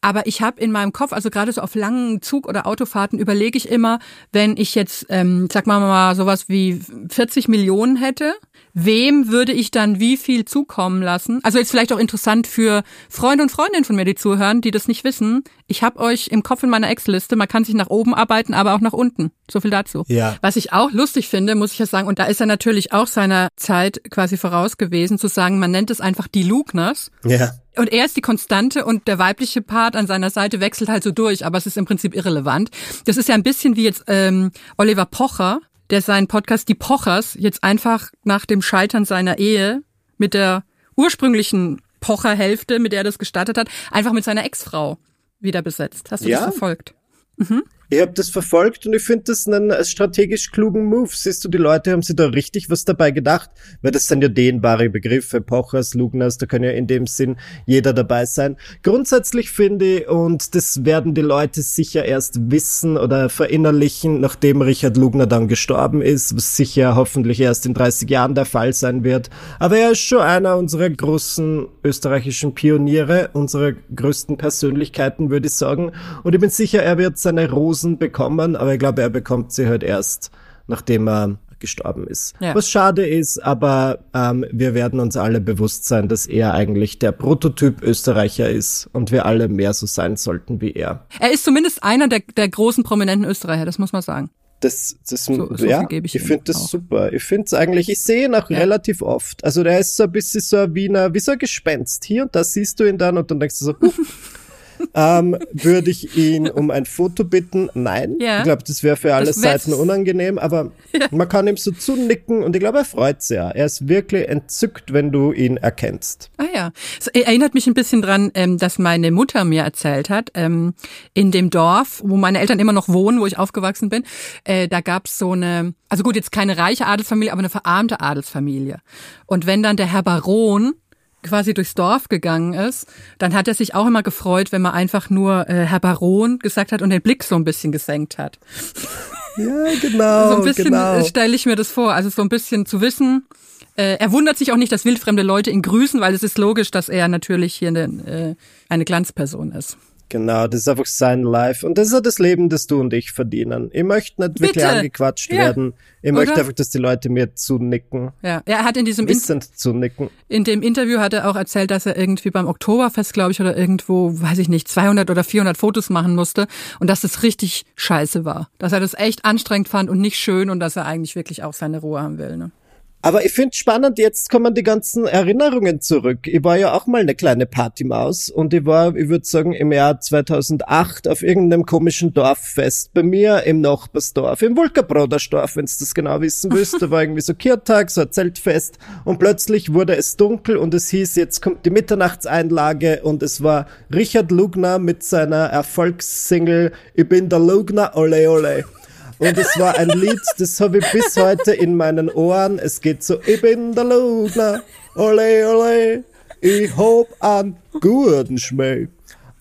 Aber ich habe in meinem Kopf, also gerade so auf langen Zug- oder Autofahrten, überlege ich immer, wenn ich jetzt, ähm, sag mal mal, sowas wie 40 Millionen hätte, wem würde ich dann wie viel zukommen lassen? Also jetzt vielleicht auch interessant für Freunde und Freundinnen von mir, die zuhören, die das nicht wissen. Ich habe euch im Kopf in meiner Excel-Liste, man kann sich nach oben arbeiten, aber auch nach unten. So viel dazu. Ja. Was ich auch lustig finde, muss ich ja sagen, und da ist er natürlich auch seiner Zeit quasi voraus gewesen, zu sagen, man nennt es einfach die Lugners. Ja. Und er ist die Konstante und der weibliche Part an seiner Seite wechselt halt so durch, aber es ist im Prinzip irrelevant. Das ist ja ein bisschen wie jetzt ähm, Oliver Pocher, der seinen Podcast Die Pochers jetzt einfach nach dem Scheitern seiner Ehe mit der ursprünglichen Pocher-Hälfte, mit der er das gestartet hat, einfach mit seiner Ex-Frau wieder besetzt. Hast du ja? das verfolgt? Mhm. Ich habe das verfolgt und ich finde das einen strategisch klugen Move. Siehst du, die Leute haben sich da richtig was dabei gedacht, weil das sind ja dehnbare Begriffe, Pochers, Lugners, da kann ja in dem Sinn jeder dabei sein. Grundsätzlich finde ich, und das werden die Leute sicher erst wissen oder verinnerlichen, nachdem Richard Lugner dann gestorben ist, was sicher hoffentlich erst in 30 Jahren der Fall sein wird. Aber er ist schon einer unserer großen österreichischen Pioniere, unserer größten Persönlichkeiten, würde ich sagen. Und ich bin sicher, er wird seine Rosen Rosen bekommen, aber ich glaube, er bekommt sie halt erst, nachdem er gestorben ist. Ja. Was schade ist, aber ähm, wir werden uns alle bewusst sein, dass er eigentlich der Prototyp Österreicher ist und wir alle mehr so sein sollten wie er. Er ist zumindest einer der, der großen prominenten Österreicher, das muss man sagen. Das, das, so, so ja, ich, ich finde das auch. super. Ich finde es eigentlich, ich sehe ihn auch ja. relativ oft. Also der ist so ein bisschen so ein Wiener, wie so ein Gespenst. Hier und da siehst du ihn dann und dann denkst du so, ähm, würde ich ihn um ein Foto bitten. Nein, Ja. ich glaube, das wäre für alle Seiten unangenehm, aber man kann ihm so zunicken und ich glaube, er freut sich ja. Er ist wirklich entzückt, wenn du ihn erkennst. Ah ja, es erinnert mich ein bisschen dran, ähm, dass meine Mutter mir erzählt hat, ähm, in dem Dorf, wo meine Eltern immer noch wohnen, wo ich aufgewachsen bin, äh, da gab's so eine, also gut, jetzt keine reiche Adelsfamilie, aber eine verarmte Adelsfamilie. Und wenn dann der Herr Baron quasi durchs Dorf gegangen ist, dann hat er sich auch immer gefreut, wenn man einfach nur äh, Herr Baron gesagt hat und den Blick so ein bisschen gesenkt hat. Ja, genau. so ein bisschen genau. äh, stelle ich mir das vor. Also so ein bisschen zu wissen. Äh, er wundert sich auch nicht, dass wildfremde Leute ihn grüßen, weil es ist logisch, dass er natürlich hier eine, äh, eine Glanzperson ist. Genau, das ist einfach sein Life. Und das ist ja das Leben, das du und ich verdienen. Ich möchte nicht wirklich Bitte. angequatscht Ja. werden. Ich Oder? möchte einfach, dass die Leute mir zunicken. Ja, er hat in diesem in, Wissend zunicken. in dem Interview hat er auch erzählt, dass er irgendwie beim Oktoberfest, glaube ich, oder irgendwo, weiß ich nicht, 200 oder 400 Fotos machen musste und dass das richtig scheiße war, dass er das echt anstrengend fand und nicht schön und dass er eigentlich wirklich auch seine Ruhe haben will. Ne? Aber ich finde spannend, jetzt kommen die ganzen Erinnerungen zurück. Ich war ja auch mal eine kleine Partymaus und ich war, ich würde sagen, im Jahr 2008 auf irgendeinem komischen Dorffest bei mir im Nachbarsdorf, im Vulkerbrodersdorf, wenn das genau wissen willst. Da war irgendwie so Kirtag, so ein Zeltfest und plötzlich wurde es dunkel und es hieß, jetzt kommt die Mitternachtseinlage und es war Richard Lugner mit seiner Erfolgssingle Ich bin der Lugner, ole ole. Und es war ein Lied, das habe ich bis heute in meinen Ohren. Es geht so, ich bin der Lugner, ole ole, ich hab an guten Schmäh.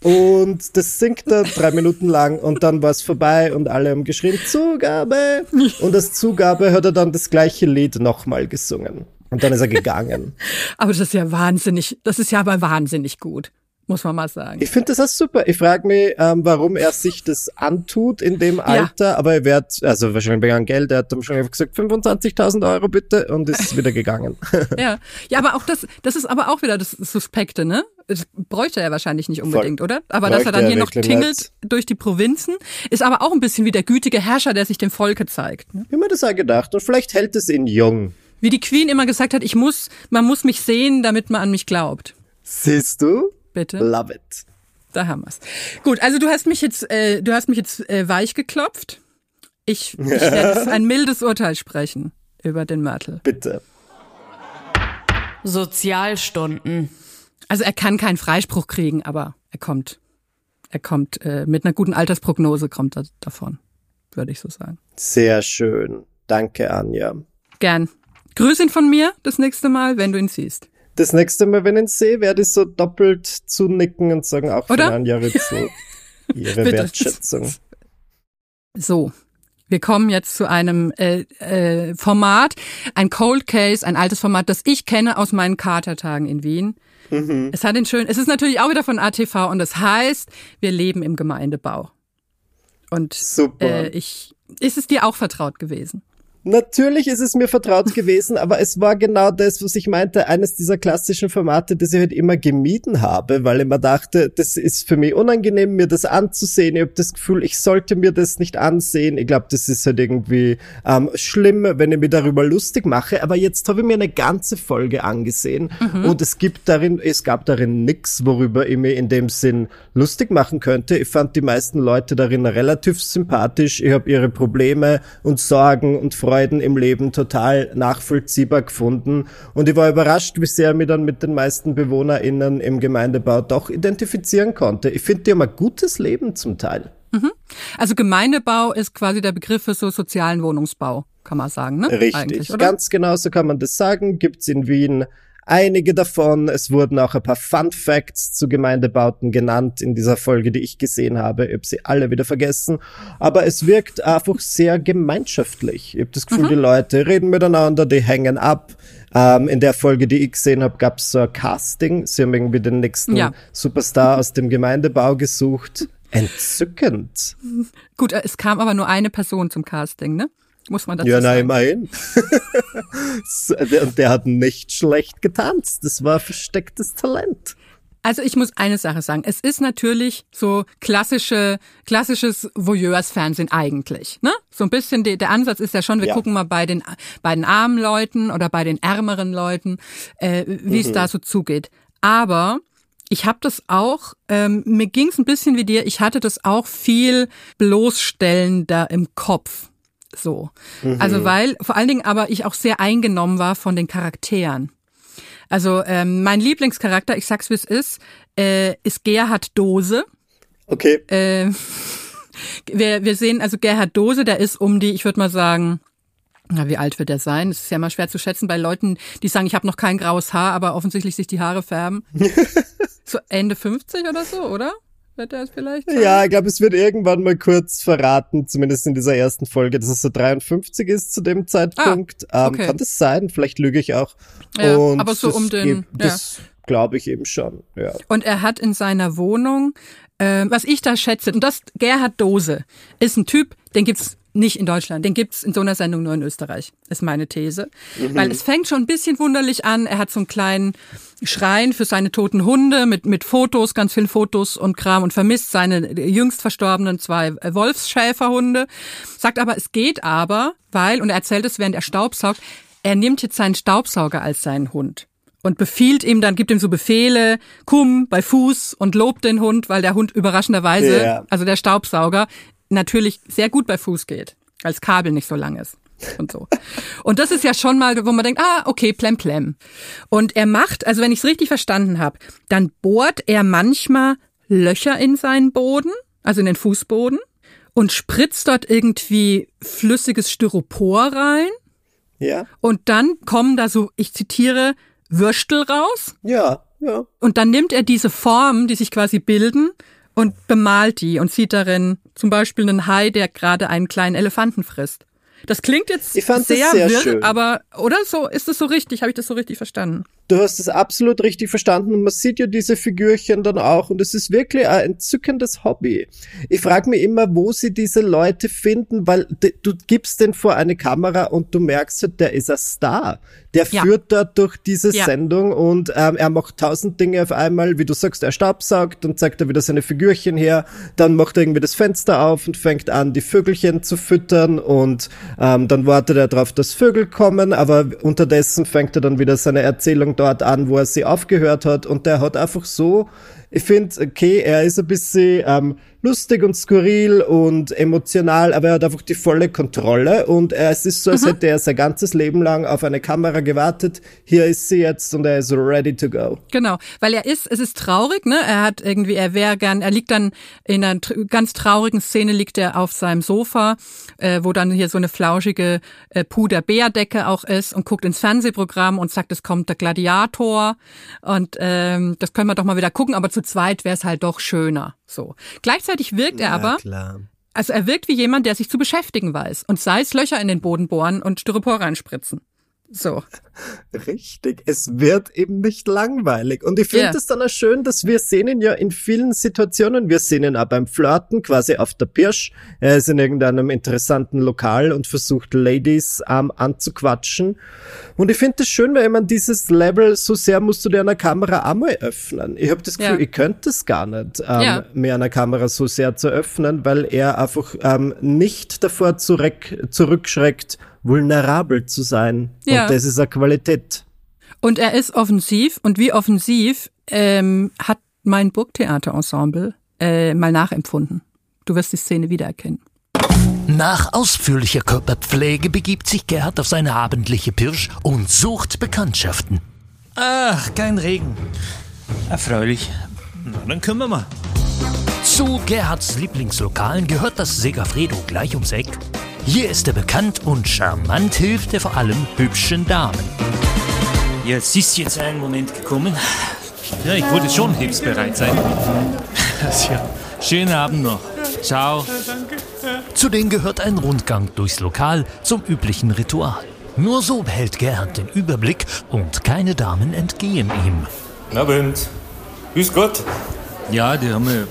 Und das singt er drei Minuten lang und dann war es vorbei und alle haben geschrien, Zugabe. Und als Zugabe hat er dann das gleiche Lied nochmal gesungen. Und dann ist er gegangen. Aber das ist ja wahnsinnig, das ist ja aber wahnsinnig gut, muss man mal sagen. Ich finde das auch super. Ich frage mich, ähm, warum er sich das antut in dem Alter, aber er wird, also wahrscheinlich wegen Geld, er hat dann schon gesagt, 25.000 Euro bitte und ist wieder gegangen. Ja, ja, aber auch das, das ist aber auch wieder das Suspekte, ne? Das bräuchte er wahrscheinlich nicht unbedingt, oder? Aber dass er dann er hier noch tingelt nicht. durch die Provinzen, ist aber auch ein bisschen wie der gütige Herrscher, der sich dem Volke zeigt. Ne? Ich mir das auch gedacht und vielleicht hält es ihn jung. Wie die Queen immer gesagt hat, ich muss, man muss mich sehen, damit man an mich glaubt. Siehst du? Bitte. Love it. Da haben wir's. Gut, also du hast mich jetzt, äh, du hast mich jetzt äh, weich geklopft. Ich, ich werde jetzt ein mildes Urteil sprechen über den Mörtel. Bitte. Sozialstunden. Also er kann keinen Freispruch kriegen, aber er kommt, er kommt äh, mit einer guten Altersprognose kommt er davon, würde ich so sagen. Sehr schön. Danke, Anja. Gern. Grüß ihn von mir das nächste Mal, wenn du ihn siehst. Das nächste Mal, wenn ich ihn sehe, werde ich so doppelt zunicken und sagen, auch Oder? von Anja Ritzel. Ihre. Wertschätzung. So, wir kommen jetzt zu einem äh, äh, Format, ein Cold Case, ein altes Format, das ich kenne aus meinen Katertagen in Wien. Es hat den schön. Es ist natürlich auch wieder von ATV und es heißt, wir leben im Gemeindebau. Und Super. äh, ich ist es dir auch vertraut gewesen? Natürlich ist es mir vertraut gewesen, aber es war genau das, was ich meinte, eines dieser klassischen Formate, das ich halt immer gemieden habe, weil ich mir dachte, das ist für mich unangenehm, mir das anzusehen. Ich habe das Gefühl, ich sollte mir das nicht ansehen. Ich glaube, das ist halt irgendwie ähm, schlimm, wenn ich mich darüber lustig mache. Aber jetzt habe ich mir eine ganze Folge angesehen und es gibt darin, es gab darin nix, worüber ich mir in dem Sinn lustig machen könnte. Ich fand die meisten Leute darin relativ sympathisch. Ich habe ihre Probleme und Sorgen und Freuden im Leben total nachvollziehbar gefunden. Und ich war überrascht, wie sehr ich mich dann mit den meisten BewohnerInnen im Gemeindebau doch identifizieren konnte. Ich finde, die haben ein gutes Leben zum Teil. Also Gemeindebau ist quasi der Begriff für so sozialen Wohnungsbau, kann man sagen, ne? Richtig, ganz genau so kann man das sagen. Gibt's in Wien einige davon. Es wurden auch ein paar Fun Facts zu Gemeindebauten genannt in dieser Folge, die ich gesehen habe. Ich habe sie alle wieder vergessen. Aber es wirkt einfach sehr gemeinschaftlich. Ich habe das Mhm. Gefühl, die Leute reden miteinander, die hängen ab. Ähm, in der Folge, die ich gesehen habe, gab's so ein Casting. Sie haben irgendwie den nächsten Ja. Superstar aus dem Gemeindebau gesucht. Entzückend. Gut, es kam aber nur eine Person zum Casting, ne? Muss man dazu Ja, sagen. immerhin. So, der- Und der hat nicht schlecht getanzt. Das war verstecktes Talent. Also ich muss eine Sache sagen. Es ist natürlich so klassische, klassisches Voyeurs-Fernsehen eigentlich. Ne? So ein bisschen, de, der Ansatz ist ja schon, wir Ja. gucken mal bei den, bei den armen Leuten oder bei den ärmeren Leuten, äh, wie es da so zugeht. Aber ich habe das auch, ähm, mir ging es ein bisschen wie dir, ich hatte das auch viel bloßstellender im Kopf. So. Mhm. Also weil, vor allen Dingen aber ich auch sehr eingenommen war von den Charakteren. Also ähm, mein Lieblingscharakter, ich sag's wie es ist, äh, ist Gerhard Dose. Okay. Äh, wir, wir sehen also Gerhard Dose, der ist um die, ich würde mal sagen, na, wie alt wird der sein? Das ist ja mal schwer zu schätzen bei Leuten, die sagen, ich habe noch kein graues Haar, aber offensichtlich sich die Haare färben. so Ende 50 oder so, oder? Wird er es vielleicht? Sein? Ja, ich glaube, es wird irgendwann mal kurz verraten, zumindest in dieser ersten Folge, dass es so 53 ist zu dem Zeitpunkt. Ah, okay. ähm, kann das sein? Vielleicht lüge ich auch. Ja, Und aber so um den. Das ja. glaube ich eben schon. Ja. Und er hat in seiner Wohnung, äh, was ich da schätze, und das Gerhard Dose ist ein Typ, den gibt's nicht in Deutschland. Den gibt's in so einer Sendung nur in Österreich, ist meine These. Mhm. Weil es fängt schon ein bisschen wunderlich an. Er hat so einen kleinen Schrein für seine toten Hunde mit, mit Fotos, ganz vielen Fotos und Kram und vermisst seine jüngst verstorbenen zwei Wolfsschäferhunde. Sagt aber, es geht aber, weil, und er erzählt es, während er Staubsaugt, er nimmt jetzt seinen Staubsauger als seinen Hund und befiehlt ihm dann, gibt ihm so Befehle, komm bei Fuß und lobt den Hund, weil der Hund überraschenderweise, yeah. also der Staubsauger, natürlich sehr gut bei Fuß geht, als Kabel nicht so lang ist und so. Und das ist ja schon mal, wo man denkt, ah, okay, plem plem. Und er macht, also wenn ich es richtig verstanden habe, dann bohrt er manchmal Löcher in seinen Boden, also in den Fußboden, und spritzt dort irgendwie flüssiges Styropor rein. Ja. Und dann kommen da so, ich zitiere, Würstel raus. Ja, ja. Und dann nimmt er diese Formen, die sich quasi bilden, und bemalt die und sieht darin zum Beispiel einen Hai, der gerade einen kleinen Elefanten frisst. Das klingt jetzt sehr, sehr wirr, schön. aber oder so ist das so richtig? Habe ich das so richtig verstanden? Du hast es absolut richtig verstanden und man sieht ja diese Figürchen dann auch und es ist wirklich ein entzückendes Hobby. Ich frage mich immer, wo sie diese Leute finden, weil du gibst den vor eine Kamera und du merkst, halt, der ist ein Star. Der ja. führt dort durch diese ja. Sendung und ähm, er macht tausend Dinge auf einmal, wie du sagst, er staubsaugt und zeigt er wieder seine Figürchen her, dann macht er irgendwie das Fenster auf und fängt an, die Vögelchen zu füttern und ähm, dann wartet er darauf, dass Vögel kommen, aber unterdessen fängt er dann wieder seine Erzählung dort an, wo er sie aufgehört hat. Und der hat einfach so, ich finde, okay, er ist ein bisschen ähm, lustig und skurril und emotional, aber er hat einfach die volle Kontrolle und es ist so, als mhm. hätte er sein ganzes Leben lang auf eine Kamera gewartet. Hier ist sie jetzt und er ist ready to go. Genau, weil er ist, es ist traurig, ne? Er hat irgendwie, er wäre gern, er liegt dann in einer ganz traurigen Szene, liegt er auf seinem Sofa, äh, wo dann hier so eine flauschige äh, Puder-Bärdecke auch ist und guckt ins Fernsehprogramm und sagt, es kommt der Gladiator und ähm, das können wir doch mal wieder gucken, aber zu zweit wäre es halt doch schöner. So. Gleichzeitig wirkt er ja, aber, klar. also er wirkt wie jemand, der sich zu beschäftigen weiß und sei es Löcher in den Boden bohren und Styropor reinspritzen. So. Richtig, es wird eben nicht langweilig. Und ich finde es yeah. dann auch schön, dass wir sehen ihn ja in vielen Situationen. Wir sehen ihn auch beim Flirten, quasi auf der Pirsch. Er ist in irgendeinem interessanten Lokal und versucht Ladies ähm, anzuquatschen. Und ich finde es schön, weil man dieses Level, so sehr musst du dir eine Kamera einmal öffnen. Ich habe das Gefühl, ja. ich könnte es gar nicht, ähm, ja. mir eine Kamera so sehr zu öffnen, weil er einfach ähm, nicht davor zurück, zurückschreckt, vulnerabel zu sein. Ja. Und das ist eine Qualität. Und er ist offensiv. Und wie offensiv ähm, hat mein Burgtheaterensemble äh, mal nachempfunden. Du wirst die Szene wiedererkennen. Nach ausführlicher Körperpflege begibt sich Gerhard auf seine abendliche Pirsch und sucht Bekanntschaften. Ach, kein Regen. Erfreulich. Na, dann können wir mal. Zu Gerhards Lieblingslokalen gehört das Segafredo gleich ums Eck. Hier ist er bekannt und charmant hilft er vor allem hübschen Damen. Jetzt ist jetzt ein Moment gekommen. Ja, ich wollte schon hilfsbereit sein. Ja, schönen Abend noch. Ciao. Zudem gehört ein Rundgang durchs Lokal zum üblichen Ritual. Nur so behält Gerhard den Überblick und keine Damen entgehen ihm. Abend. Grüß Gott. Ja, die haben wir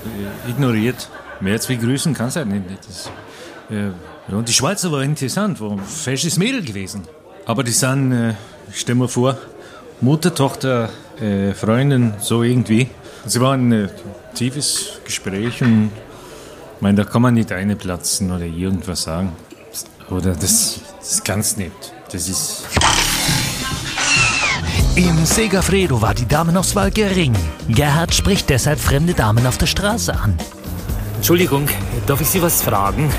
ignoriert. Mehr als wie grüßen kann es halt nicht. Das, äh, und die Schweizer war interessant, war ein fesches Mädel gewesen. Aber die sind, äh, stell mir vor, Mutter, Tochter, äh, Freundin, so irgendwie. Sie waren ein äh, tiefes Gespräch und ich meine, da kann man nicht eine platzen oder irgendwas sagen. Oder das, das ganz nett. Das ist. Im Segafredo war die Damenauswahl gering. Gerhard spricht deshalb fremde Damen auf der Straße an. Entschuldigung, darf ich Sie was fragen?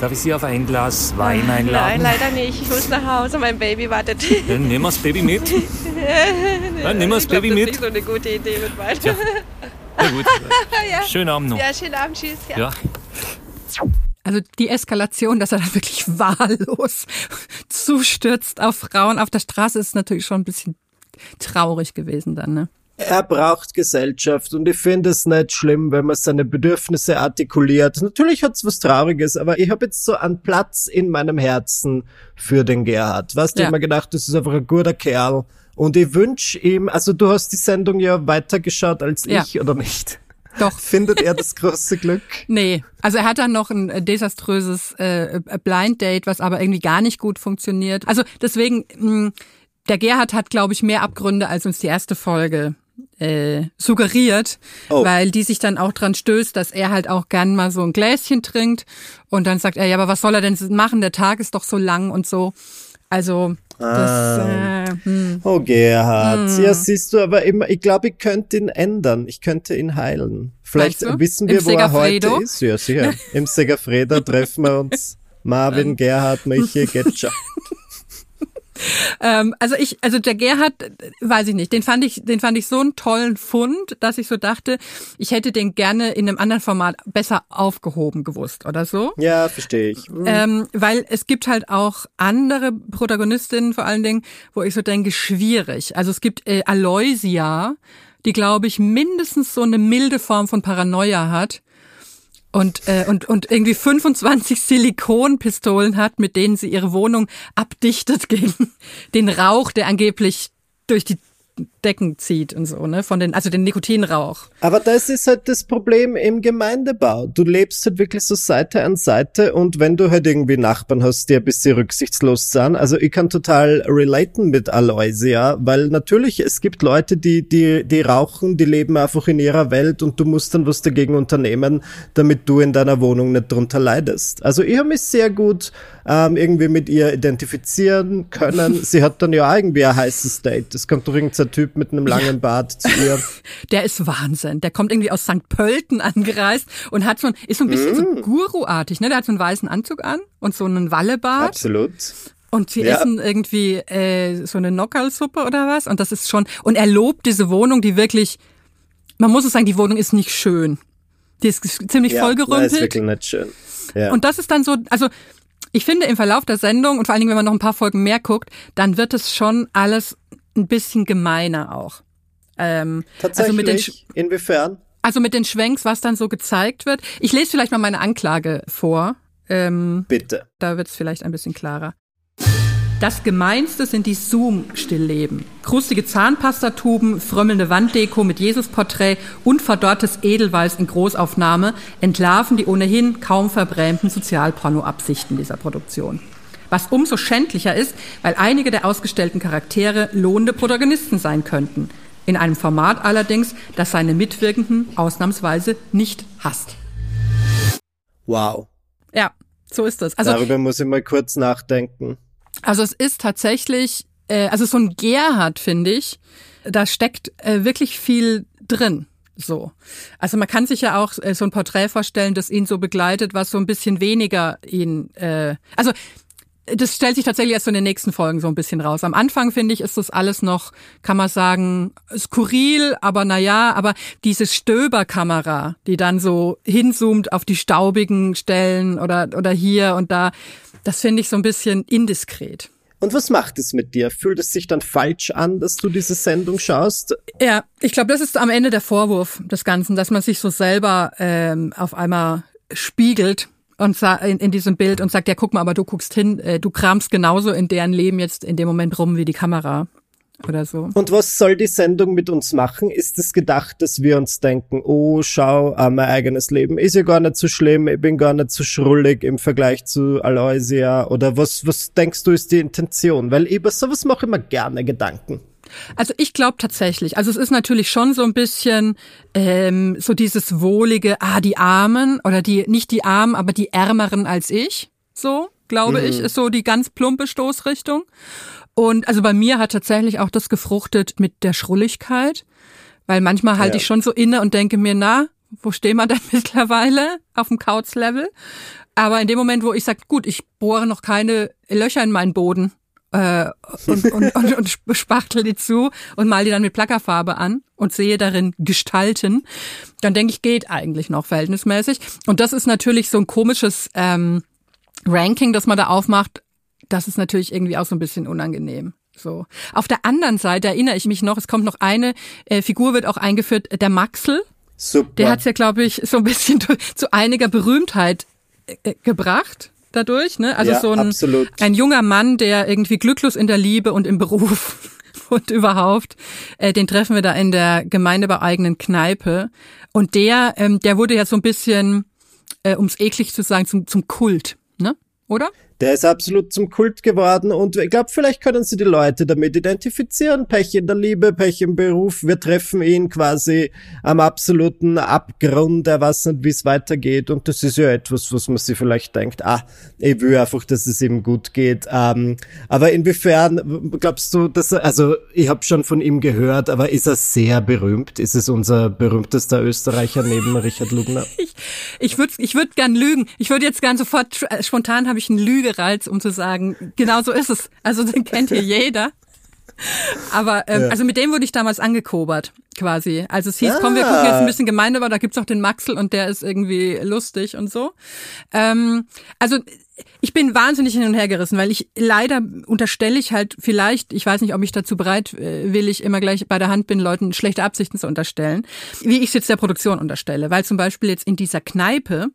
Darf ich Sie auf ein Glas Wein Nein, einladen? leider nicht. Ich muss nach Hause, mein Baby wartet. Dann nehmen wir das Baby mit. Dann nehmen wir das ich glaub, Baby das mit. ist nicht so eine gute Idee mit Wein. Tja. Na gut. ja. Schönen Abend noch. ja, schönen Abend, tschüss. Ja. Ja. Also die Eskalation, dass er dann wirklich wahllos zustürzt auf Frauen auf der Straße, ist natürlich schon ein bisschen traurig gewesen dann, ne? Er braucht Gesellschaft und ich finde es nicht schlimm, wenn man seine Bedürfnisse artikuliert. Natürlich hat's was Trauriges, aber ich habe jetzt so einen Platz in meinem Herzen für den Gerhard. Weißt du, Ja. ich mir gedacht, das ist einfach ein guter Kerl. Und ich wünsche ihm, also du hast die Sendung ja weitergeschaut als Ja. ich, oder nicht? Doch. Findet er das große Glück? Nee, also er hat dann noch ein äh, desaströses äh, Blind Date, was aber irgendwie gar nicht gut funktioniert. Also deswegen, mh, der Gerhard hat, glaube ich, mehr Abgründe, als uns die erste Folge äh, suggeriert, Oh. weil die sich dann auch dran stößt, dass er halt auch gern mal so ein Gläschen trinkt und dann sagt er, ja, aber was soll er denn machen? Der Tag ist doch so lang und so. Also das, Ah. äh, hm. Oh Gerhard, Hm. ja siehst du, aber immer, ich glaube, ich könnte ihn ändern. Ich könnte ihn heilen. Vielleicht wissen Im wir, wo er Segafredo? heute ist. Ja, sicher. Im Segafredo treffen wir uns. Marvin, Gerhard, Michi, Getscher. Ähm, also ich, also der Gerhard, weiß ich nicht, den fand ich, den fand ich so einen tollen Fund, dass ich so dachte, ich hätte den gerne in einem anderen Format besser aufgehoben gewusst oder so. Ja, verstehe ich. Ähm, weil es gibt halt auch andere Protagonistinnen vor allen Dingen, wo ich so denke, schwierig. Also es gibt äh, Aloysia, die glaube ich mindestens so eine milde Form von Paranoia hat und, äh, und, und irgendwie 25 Silikonpistolen hat, mit denen sie ihre Wohnung abdichtet gegen den Rauch, der angeblich durch die Decken zieht und so, ne? Von den, also den Nikotinrauch. Aber das ist halt das Problem im Gemeindebau. Du lebst halt wirklich so Seite an Seite und wenn du halt irgendwie Nachbarn hast, die ein bisschen rücksichtslos sind, also ich kann total relaten mit Aloysia, weil natürlich es gibt Leute, die, die, die rauchen, die leben einfach in ihrer Welt und du musst dann was dagegen unternehmen, damit du in deiner Wohnung nicht drunter leidest. Also ich habe mich sehr gut ähm, irgendwie mit ihr identifizieren können. Sie hat dann ja irgendwie ein heißes Date. Es kommt doch irgendein Typ mit einem langen Bart zu ihr. Der ist Wahnsinn. Der kommt irgendwie aus St. Pölten angereist und hat so ein, ist so ein bisschen so Mm. Guru-artig, ne? Der hat so einen weißen Anzug an und so einen Wallebart. Absolut. Und sie Ja. essen irgendwie äh, so eine Nockerlsuppe oder was. Und das ist schon, und er lobt diese Wohnung, die wirklich, man muss es sagen, die Wohnung ist nicht schön. Die ist ziemlich Ja, nein, ist vollgerümpelt. wirklich nicht schön. Ja. Und das ist dann so, also ich finde im Verlauf der Sendung und vor allen Dingen, wenn man noch ein paar Folgen mehr guckt, dann wird es schon alles ein bisschen gemeiner auch. Ähm, Tatsächlich, also mit den, Sch- inwiefern? also mit den Schwenks, was dann so gezeigt wird. Ich lese vielleicht mal meine Anklage vor. Ähm, Bitte. da wird es vielleicht ein bisschen klarer. Das Gemeinste sind die Zoom-Stillleben. Krustige Zahnpastatuben, frömmelnde Wanddeko mit Jesusporträt und verdorrtes Edelweiß in Großaufnahme entlarven die ohnehin kaum verbrämten Sozialporno-Absichten dieser Produktion. Was umso schändlicher ist, weil einige der ausgestellten Charaktere lohnende Protagonisten sein könnten. In einem Format allerdings, das seine Mitwirkenden ausnahmsweise nicht hasst. Wow. Ja, so ist es. Also Darüber muss ich mal kurz nachdenken. Also es ist tatsächlich, äh, also so ein Gerhard, finde ich, da steckt äh, wirklich viel drin. So. Also man kann sich ja auch äh, so ein Porträt vorstellen, das ihn so begleitet, was so ein bisschen weniger ihn, äh, also das stellt sich tatsächlich erst so in den nächsten Folgen so ein bisschen raus. Am Anfang, finde ich, ist das alles noch, kann man sagen, skurril, aber naja, aber diese Stöberkamera, die dann so hinzoomt auf die staubigen Stellen oder, oder hier und da, das finde ich so ein bisschen indiskret. Und was macht es mit dir? Fühlt es sich dann falsch an, dass du diese Sendung schaust? Ja, ich glaube, das ist am Ende der Vorwurf des Ganzen, dass man sich so selber ähm, auf einmal spiegelt und in, in diesem Bild und sagt, ja, guck mal, aber du guckst hin, äh, du kramst genauso in deren Leben jetzt in dem Moment rum wie die Kamera oder so. Und was soll die Sendung mit uns machen? Ist es gedacht, dass wir uns denken, oh, schau, ah, mein eigenes Leben ist ja gar nicht so schlimm, ich bin gar nicht so schrullig im Vergleich zu Aloysia? Oder was, was denkst du ist die Intention? Weil über sowas mache ich mir gerne Gedanken. Also ich glaube tatsächlich, also es ist natürlich schon so ein bisschen ähm, so dieses wohlige, ah, die Armen oder die, nicht die Armen, aber die Ärmeren als ich, so. glaube ich, ist so die ganz plumpe Stoßrichtung. Und also bei mir hat tatsächlich auch das gefruchtet mit der Schrulligkeit, weil manchmal halte Ja. ich schon so inne und denke mir, na, wo stehen wir denn mittlerweile auf dem Couch-Level? Aber in dem Moment, wo ich sage, gut, ich bohre noch keine Löcher in meinen Boden äh, und, und, und, und spachtel die zu und mal die dann mit Plackerfarbe an und sehe darin Gestalten, dann denke ich, geht eigentlich noch verhältnismäßig. Und das ist natürlich so ein komisches ähm, Ranking, das man da aufmacht. Das ist natürlich irgendwie auch so ein bisschen unangenehm. So. Auf der anderen Seite erinnere ich mich noch, es kommt noch eine äh, Figur wird auch eingeführt, der Maxel. Super. Der hat's ja, glaube ich, so ein bisschen zu einiger Berühmtheit äh, gebracht dadurch. Ne? Also Ja, so ein, absolut. ein junger Mann, der irgendwie glücklos in der Liebe und im Beruf und überhaupt, äh, den treffen wir da in der gemeindebeeigenen Kneipe. Und der, ähm, der wurde ja so ein bisschen, äh, ums eklig zu sagen, zum, zum Kult, ne? Oder? Der ist absolut zum Kult geworden und ich glaube, vielleicht können sie die Leute damit identifizieren. Pech in der Liebe, Pech im Beruf. Wir treffen ihn quasi am absoluten Abgrund. Er weiß nicht, wie es weitergeht und das ist ja etwas, was man sich vielleicht denkt, ah, ich will einfach, dass es ihm gut geht. Ähm, aber inwiefern glaubst du, dass er, also ich habe schon von ihm gehört, aber ist er sehr berühmt? Ist es unser berühmtester Österreicher neben Richard Lugner? Ich, ich würde ich würd gern lügen. Ich würde jetzt gern sofort, äh, spontan habe ich einen Lügereiz, um zu sagen, genau so ist es. Also den kennt hier jeder. Aber ähm, Ja. also mit dem wurde ich damals angekobert, quasi. Also es hieß, komm, wir Ah. gucken jetzt ein bisschen gemein, aber da gibt's auch den Maxel und der ist irgendwie lustig und so. Ähm, also ich bin wahnsinnig hin und her gerissen, weil ich leider unterstelle ich halt vielleicht, ich weiß nicht, ob ich dazu bereit äh, will, ich immer gleich bei der Hand bin, Leuten schlechte Absichten zu unterstellen, wie ich es jetzt der Produktion unterstelle. Weil zum Beispiel jetzt in dieser Kneipe,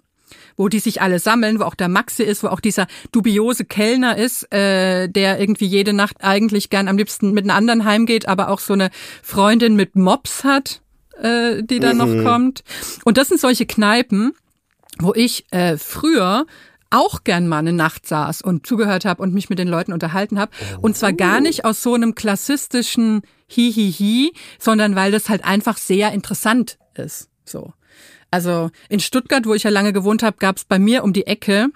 wo die sich alle sammeln, wo auch der Maxi ist, wo auch dieser dubiose Kellner ist, äh, der irgendwie jede Nacht eigentlich gern am liebsten mit einer anderen heimgeht, aber auch so eine Freundin mit Mops hat, äh, die dann noch kommt. Und das sind solche Kneipen, wo ich äh, früher auch gern mal eine Nacht saß und zugehört habe und mich mit den Leuten unterhalten habe. Und zwar gar nicht aus so einem klassistischen Hihihi, sondern weil das halt einfach sehr interessant ist. So. Also in Stuttgart, wo ich ja lange gewohnt habe, gab es bei mir um die Ecke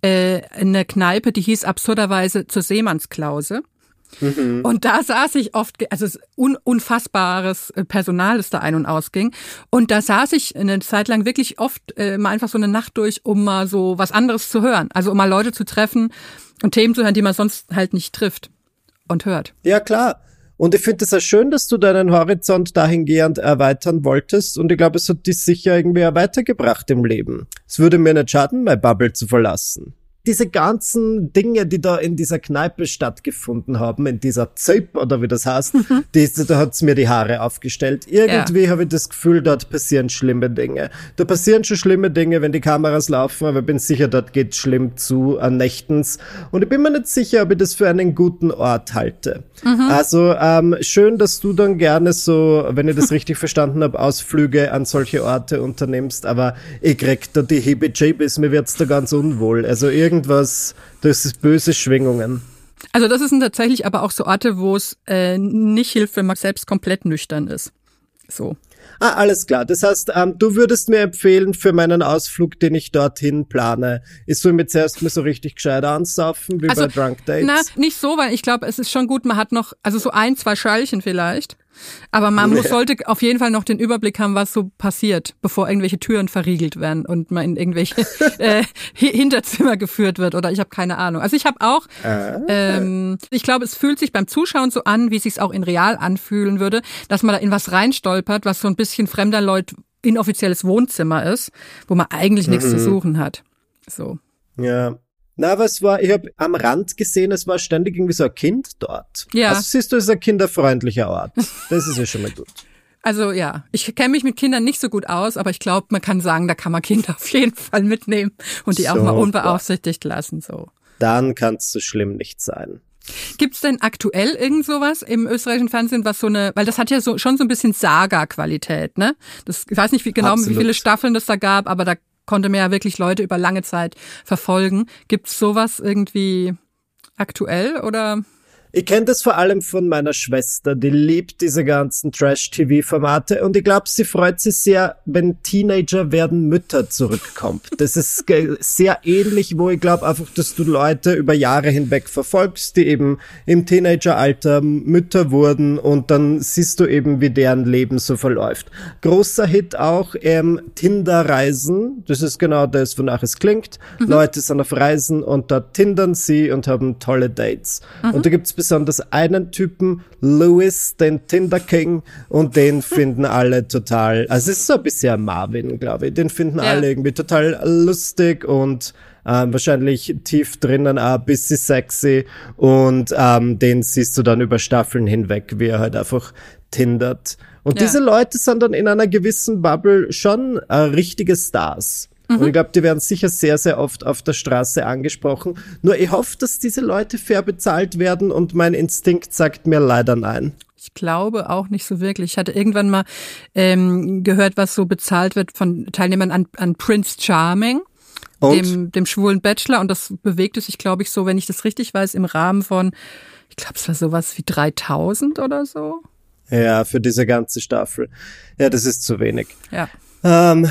äh, eine Kneipe, die hieß absurderweise zur Seemannsklause. Und da saß ich oft, also es ist un, unfassbares äh, Personal, das da ein- und ausging. Und da saß ich eine Zeit lang wirklich oft äh, mal einfach so eine Nacht durch, um mal so was anderes zu hören. Also um mal Leute zu treffen und Themen zu hören, die man sonst halt nicht trifft und hört. Ja, klar. Und ich finde es ja schön, dass du deinen Horizont dahingehend erweitern wolltest. Und ich glaube, es hat dich sicher irgendwie weitergebracht im Leben. Es würde mir nicht schaden, meine Bubble zu verlassen. Diese ganzen Dinge, die da in dieser Kneipe stattgefunden haben, in dieser Zöp oder wie das heißt, die, da hat's mir die Haare aufgestellt. Irgendwie habe ich das Gefühl, dort passieren schlimme Dinge. Da passieren schon schlimme Dinge, wenn die Kameras laufen, aber ich bin sicher, dort geht schlimm zu an Nächtens. Und ich bin mir nicht sicher, ob ich das für einen guten Ort halte. Also ähm, schön, dass du dann gerne so, wenn ich das richtig verstanden habe, Ausflüge an solche Orte unternimmst, aber ich krieg da die Heebie-Jeebies, mir wird's da ganz unwohl. Also irgendwas, das ist böse Schwingungen. Also das sind tatsächlich aber auch so Orte, wo es äh, nicht hilft, wenn man selbst komplett nüchtern ist. So. Ah, alles klar. Das heißt, ähm, du würdest mir empfehlen, für meinen Ausflug, den ich dorthin plane, ist so mir zuerst mal so richtig gescheit ansaufen, wie bei Drunk Dates. Na, nicht so, weil ich glaube, es ist schon gut, man hat noch, also so ein, zwei Schallchen vielleicht. Aber man muss, sollte auf jeden Fall noch den Überblick haben, was so passiert, bevor irgendwelche Türen verriegelt werden und man in irgendwelche äh, Hi- Hinterzimmer geführt wird oder ich habe keine Ahnung. Also ich habe auch, ähm, ich glaube, es fühlt sich beim Zuschauen so an, wie es sich auch in real anfühlen würde, dass man da in was reinstolpert, was so ein bisschen fremder Leute inoffizielles Wohnzimmer ist, wo man eigentlich nichts zu suchen hat. So. Ja. Na, aber es war, ich habe am Rand gesehen, es war ständig irgendwie so ein Kind dort. Ja. Also siehst du, es ist ein kinderfreundlicher Ort. Das ist ja schon mal gut. Also ja, ich kenne mich mit Kindern nicht so gut aus, aber ich glaube, man kann sagen, da kann man Kinder auf jeden Fall mitnehmen und die auch mal unbeaufsichtigt lassen. So. Dann kann es so schlimm nicht sein. Gibt's denn aktuell irgend sowas im österreichischen Fernsehen, was so eine, weil das hat ja so schon so ein bisschen Saga-Qualität, ne? Das, ich weiß nicht wie genau, wie Absolut. viele Staffeln das da gab, aber da konnte man ja wirklich Leute über lange Zeit verfolgen. Gibt's sowas irgendwie aktuell oder? Ich kenne das vor allem von meiner Schwester, die liebt diese ganzen Trash-TV-Formate und ich glaube, sie freut sich sehr, wenn Teenager werden Mütter zurückkommt. Das ist sehr ähnlich, wo ich glaube einfach, dass du Leute über Jahre hinweg verfolgst, die eben im Teenageralter Mütter wurden und dann siehst du eben, wie deren Leben so verläuft. Großer Hit auch ähm, Tinder-Reisen. Das ist genau das, wonach es klingt. Mhm. Leute sind auf Reisen und da tindern sie und haben tolle Dates. Mhm. Und da gibt's besonders einen Typen, Louis, den Tinder King, und den finden alle total, also es ist so ein bisschen Marvin, glaube ich, den finden ja. alle irgendwie total lustig und ähm, wahrscheinlich tief drinnen auch ein bisschen sexy und ähm, den siehst du dann über Staffeln hinweg, wie er halt einfach tindert. Und ja. diese Leute sind dann in einer gewissen Bubble schon äh, richtige Stars. Mhm. Und ich glaube, die werden sicher sehr, sehr oft auf der Straße angesprochen. Nur ich hoffe, dass diese Leute fair bezahlt werden und mein Instinkt sagt mir leider nein. Ich glaube auch nicht so wirklich. Ich hatte irgendwann mal ähm, gehört, was so bezahlt wird von Teilnehmern an, an Prince Charming. Dem, dem schwulen Bachelor und das bewegte sich, glaube ich, so, wenn ich das richtig weiß, im Rahmen von, ich glaube, es war sowas wie 3000 oder so. Ja, für diese ganze Staffel. Ja, das ist zu wenig. Ja. Ähm,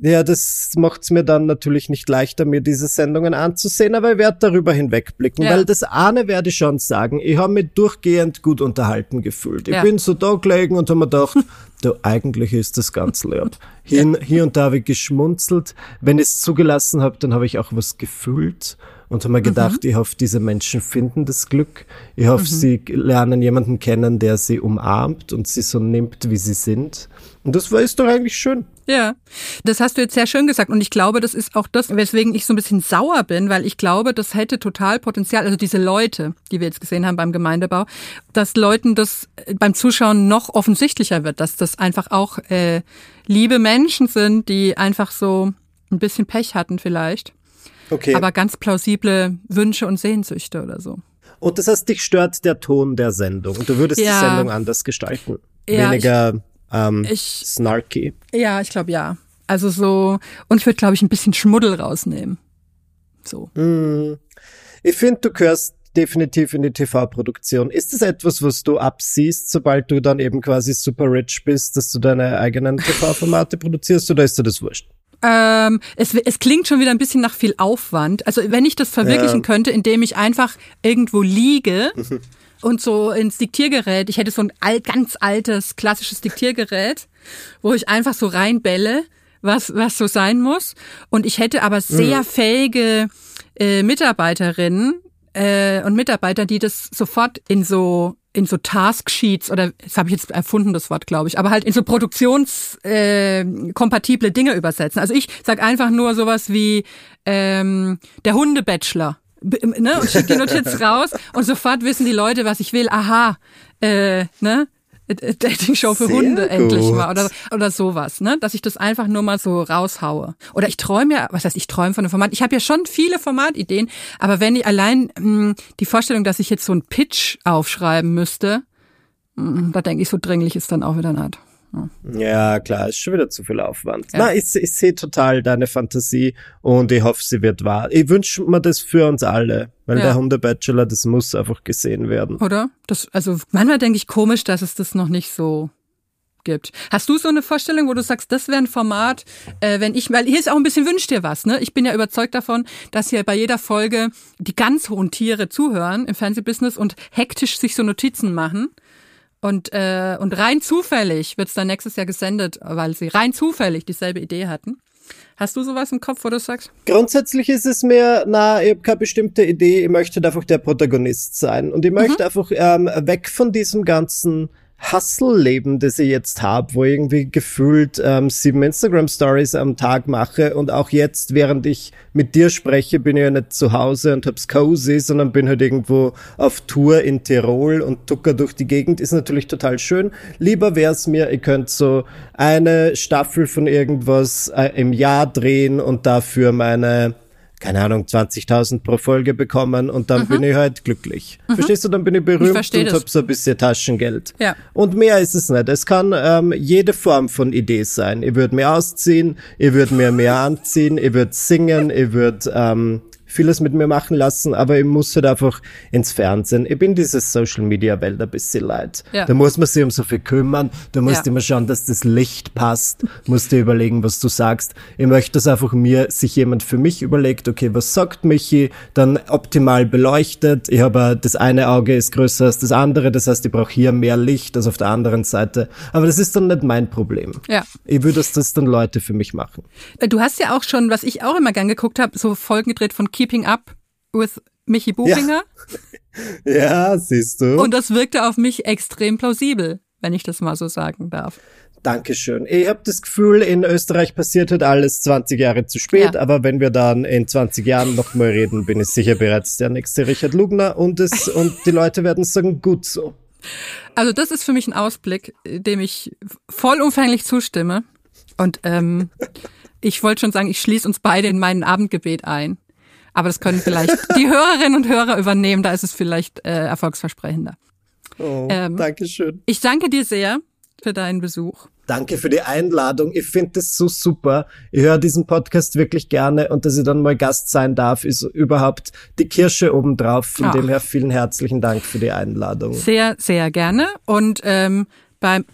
ja, das macht's mir dann natürlich nicht leichter, mir diese Sendungen anzusehen, aber ich werde darüber hinwegblicken, ja. weil das eine werde ich schon sagen, ich habe mich durchgehend gut unterhalten gefühlt. Ich ja. bin so da gelegen und habe mir gedacht, du, eigentlich ist das ganz lieb. Hier, ja. hier und da habe ich geschmunzelt. Wenn ich es zugelassen habe, dann habe ich auch was gefühlt und habe mir mhm. gedacht, mhm. ich hoffe, diese Menschen finden das Glück. Ich hoffe, mhm. sie lernen jemanden kennen, der sie umarmt und sie so nimmt, wie sie sind. Und das war ist doch eigentlich schön. Ja, das hast du jetzt sehr schön gesagt und ich glaube, das ist auch das, weswegen ich so ein bisschen sauer bin, weil ich glaube, das hätte total Potenzial, also diese Leute, die wir jetzt gesehen haben beim Gemeindebau, dass Leuten das beim Zuschauen noch offensichtlicher wird, dass das einfach auch äh, liebe Menschen sind, die einfach so ein bisschen Pech hatten vielleicht. Okay. Aber ganz plausible Wünsche und Sehnsüchte oder so. Und das heißt, dich stört der Ton der Sendung. Du würdest ja. die Sendung anders gestalten. Ja, Weniger ähm, ich, snarky. Ja, ich glaube ja. Also so, und ich würde, glaube ich, ein bisschen Schmuddel rausnehmen. So. Mm. Ich finde, du gehörst definitiv in die TV-Produktion. Ist das etwas, was du absiehst, sobald du dann eben quasi super rich bist, dass du deine eigenen TV-Formate produzierst, oder ist dir das wurscht? Ähm, es, es klingt schon wieder ein bisschen nach viel Aufwand. Also wenn ich das verwirklichen ja. könnte, indem ich einfach irgendwo liege und so ins Diktiergerät, ich hätte so ein alt, ganz altes, klassisches Diktiergerät, wo ich einfach so reinbälle, was, was so sein muss. Und ich hätte aber sehr mhm. fähige äh, Mitarbeiterinnen äh, und Mitarbeiter, die das sofort in so in so Tasksheets oder das habe ich jetzt erfunden das Wort glaube ich, aber halt in so produktionskompatible äh, Dinge übersetzen. Also ich sag einfach nur sowas wie ähm, der Hundebachelor ne, und schicke die Notiz raus und sofort wissen die Leute, was ich will. Aha, äh, ne? Dating-Show für Sehr Hunde gut. endlich mal oder, oder sowas, ne? Dass ich das einfach nur mal so raushaue. Oder ich träume ja, was heißt, ich träume von einem Format. Ich habe ja schon viele Formatideen, aber wenn ich allein mh, hm, die Vorstellung, dass ich jetzt so einen Pitch aufschreiben müsste, mh, hm, da denke ich, so dringlich ist dann auch wieder nicht. Ja, klar, ist schon wieder zu viel Aufwand. Ja. Na, ich, ich sehe total deine Fantasie und ich hoffe, sie wird wahr. Ich wünsche mir das für uns alle, weil ja. der Hunde-Bachelor, das muss einfach gesehen werden. Oder? Das, also manchmal denke ich komisch, dass es das noch nicht so gibt. Hast du so eine Vorstellung, wo du sagst, das wäre ein Format, äh, wenn ich, weil hier ist auch ein bisschen wünsch dir was, ne? Ich bin ja überzeugt davon, dass hier bei jeder Folge die ganz hohen Tiere zuhören im Fernsehbusiness und hektisch sich so Notizen machen. Und, äh, und rein zufällig wird's dann nächstes Jahr gesendet, weil sie rein zufällig dieselbe Idee hatten. Hast du sowas im Kopf, wo du sagst? Grundsätzlich ist es mir, na, ich habe keine bestimmte Idee, ich möchte einfach der Protagonist sein. Und ich möchte mhm. einfach ähm, weg von diesem ganzen Hustle-Leben, das ich jetzt habe, wo ich irgendwie gefühlt ähm, sieben Instagram-Stories am Tag mache und auch jetzt, während ich mit dir spreche, bin ich ja nicht zu Hause und hab's cozy, sondern bin halt irgendwo auf Tour in Tirol und tucker durch die Gegend, ist natürlich total schön. Lieber wär's mir, ihr könnt so eine Staffel von irgendwas äh, im Jahr drehen und dafür meine keine Ahnung, 20.000 pro Folge bekommen und dann mhm. bin ich halt glücklich. Mhm. Verstehst du? Dann bin ich berühmt ich und hab so ein bisschen Taschengeld. Ja. Und mehr ist es nicht. Es kann ähm, jede Form von Idee sein. Ich würde mir ausziehen, ich würde mir mehr anziehen, ich würde singen, ich würde ähm, vieles mit mir machen lassen, aber ich muss halt einfach ins Fernsehen. Ich bin diese Social Media Welt ein bisschen leid. Ja. Da muss man sich um so viel kümmern, da musst Ja. immer schauen, dass das Licht passt, musst dir überlegen, was du sagst. Ich möchte, dass einfach mir sich jemand für mich überlegt, okay, was sagt Michi, dann optimal beleuchtet. Ich habe das eine Auge ist größer als das andere, das heißt, ich brauche hier mehr Licht als auf der anderen Seite. Aber das ist dann nicht mein Problem. Ja. Ich würde, dass das dann Leute für mich machen. Äh, Du hast ja auch schon, was ich auch immer gern geguckt habe, so Folgen gedreht von Keeping Up with Michi Buchinger. Ja, siehst du. Und das wirkte auf mich extrem plausibel, wenn ich das mal so sagen darf. Dankeschön. Ich habe das Gefühl, in Österreich passiert halt alles 20 Jahre zu spät, Ja. aber wenn wir dann in 20 Jahren nochmal reden, bin ich sicher bereits der nächste Richard Lugner und es, und die Leute werden sagen, gut so. Also das ist für mich ein Ausblick, dem ich vollumfänglich zustimme. Und ähm, ich wollte schon sagen, ich schließe uns beide in mein Abendgebet ein. Aber das können vielleicht die Hörerinnen und Hörer übernehmen, da ist es vielleicht äh, erfolgsversprechender. Oh, Ähm, Dankeschön. Ich danke dir sehr für deinen Besuch. Danke für die Einladung. Ich finde das so super. Ich höre diesen Podcast wirklich gerne und dass ich dann mal Gast sein darf, ist überhaupt die Kirsche obendrauf. Von Ach. dem her vielen herzlichen Dank für die Einladung. Sehr, sehr gerne. Und ähm, beim,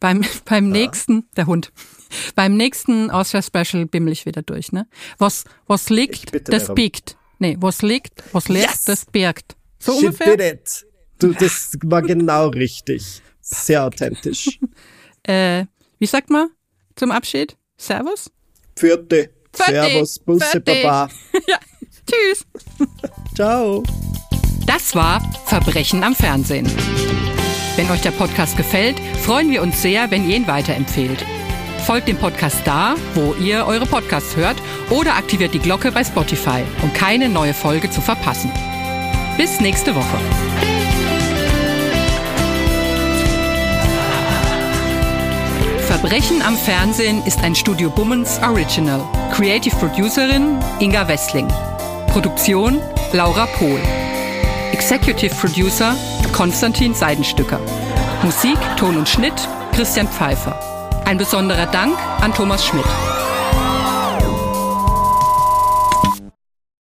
beim, beim nächsten, der Hund, beim nächsten Austria-Special bimmel ich wieder durch, ne? Was, was liegt, das darum. biegt. Nee, was liegt, was liegt, Yes! das birgt. So She ungefähr? did it. Du, das war genau richtig. Sehr authentisch. Äh, wie sagt man zum Abschied? Servus? Vierte. Vierte. Servus, Busse, Vierte. Baba. ja, tschüss. Ciao. Das war Verbrechen am Fernsehen. Wenn euch der Podcast gefällt, freuen wir uns sehr, wenn ihr ihn weiterempfehlt. Folgt dem Podcast da, wo ihr eure Podcasts hört oder aktiviert die Glocke bei Spotify, um keine neue Folge zu verpassen. Bis nächste Woche. Verbrechen am Fernsehen ist ein Studio Bummens Original. Creative Producerin Inga Wessling. Produktion Laura Pohl. Executive Producer Konstantin Seidenstücker. Musik, Ton und Schnitt Christian Pfeiffer. Ein besonderer Dank an Thomas Schmidt.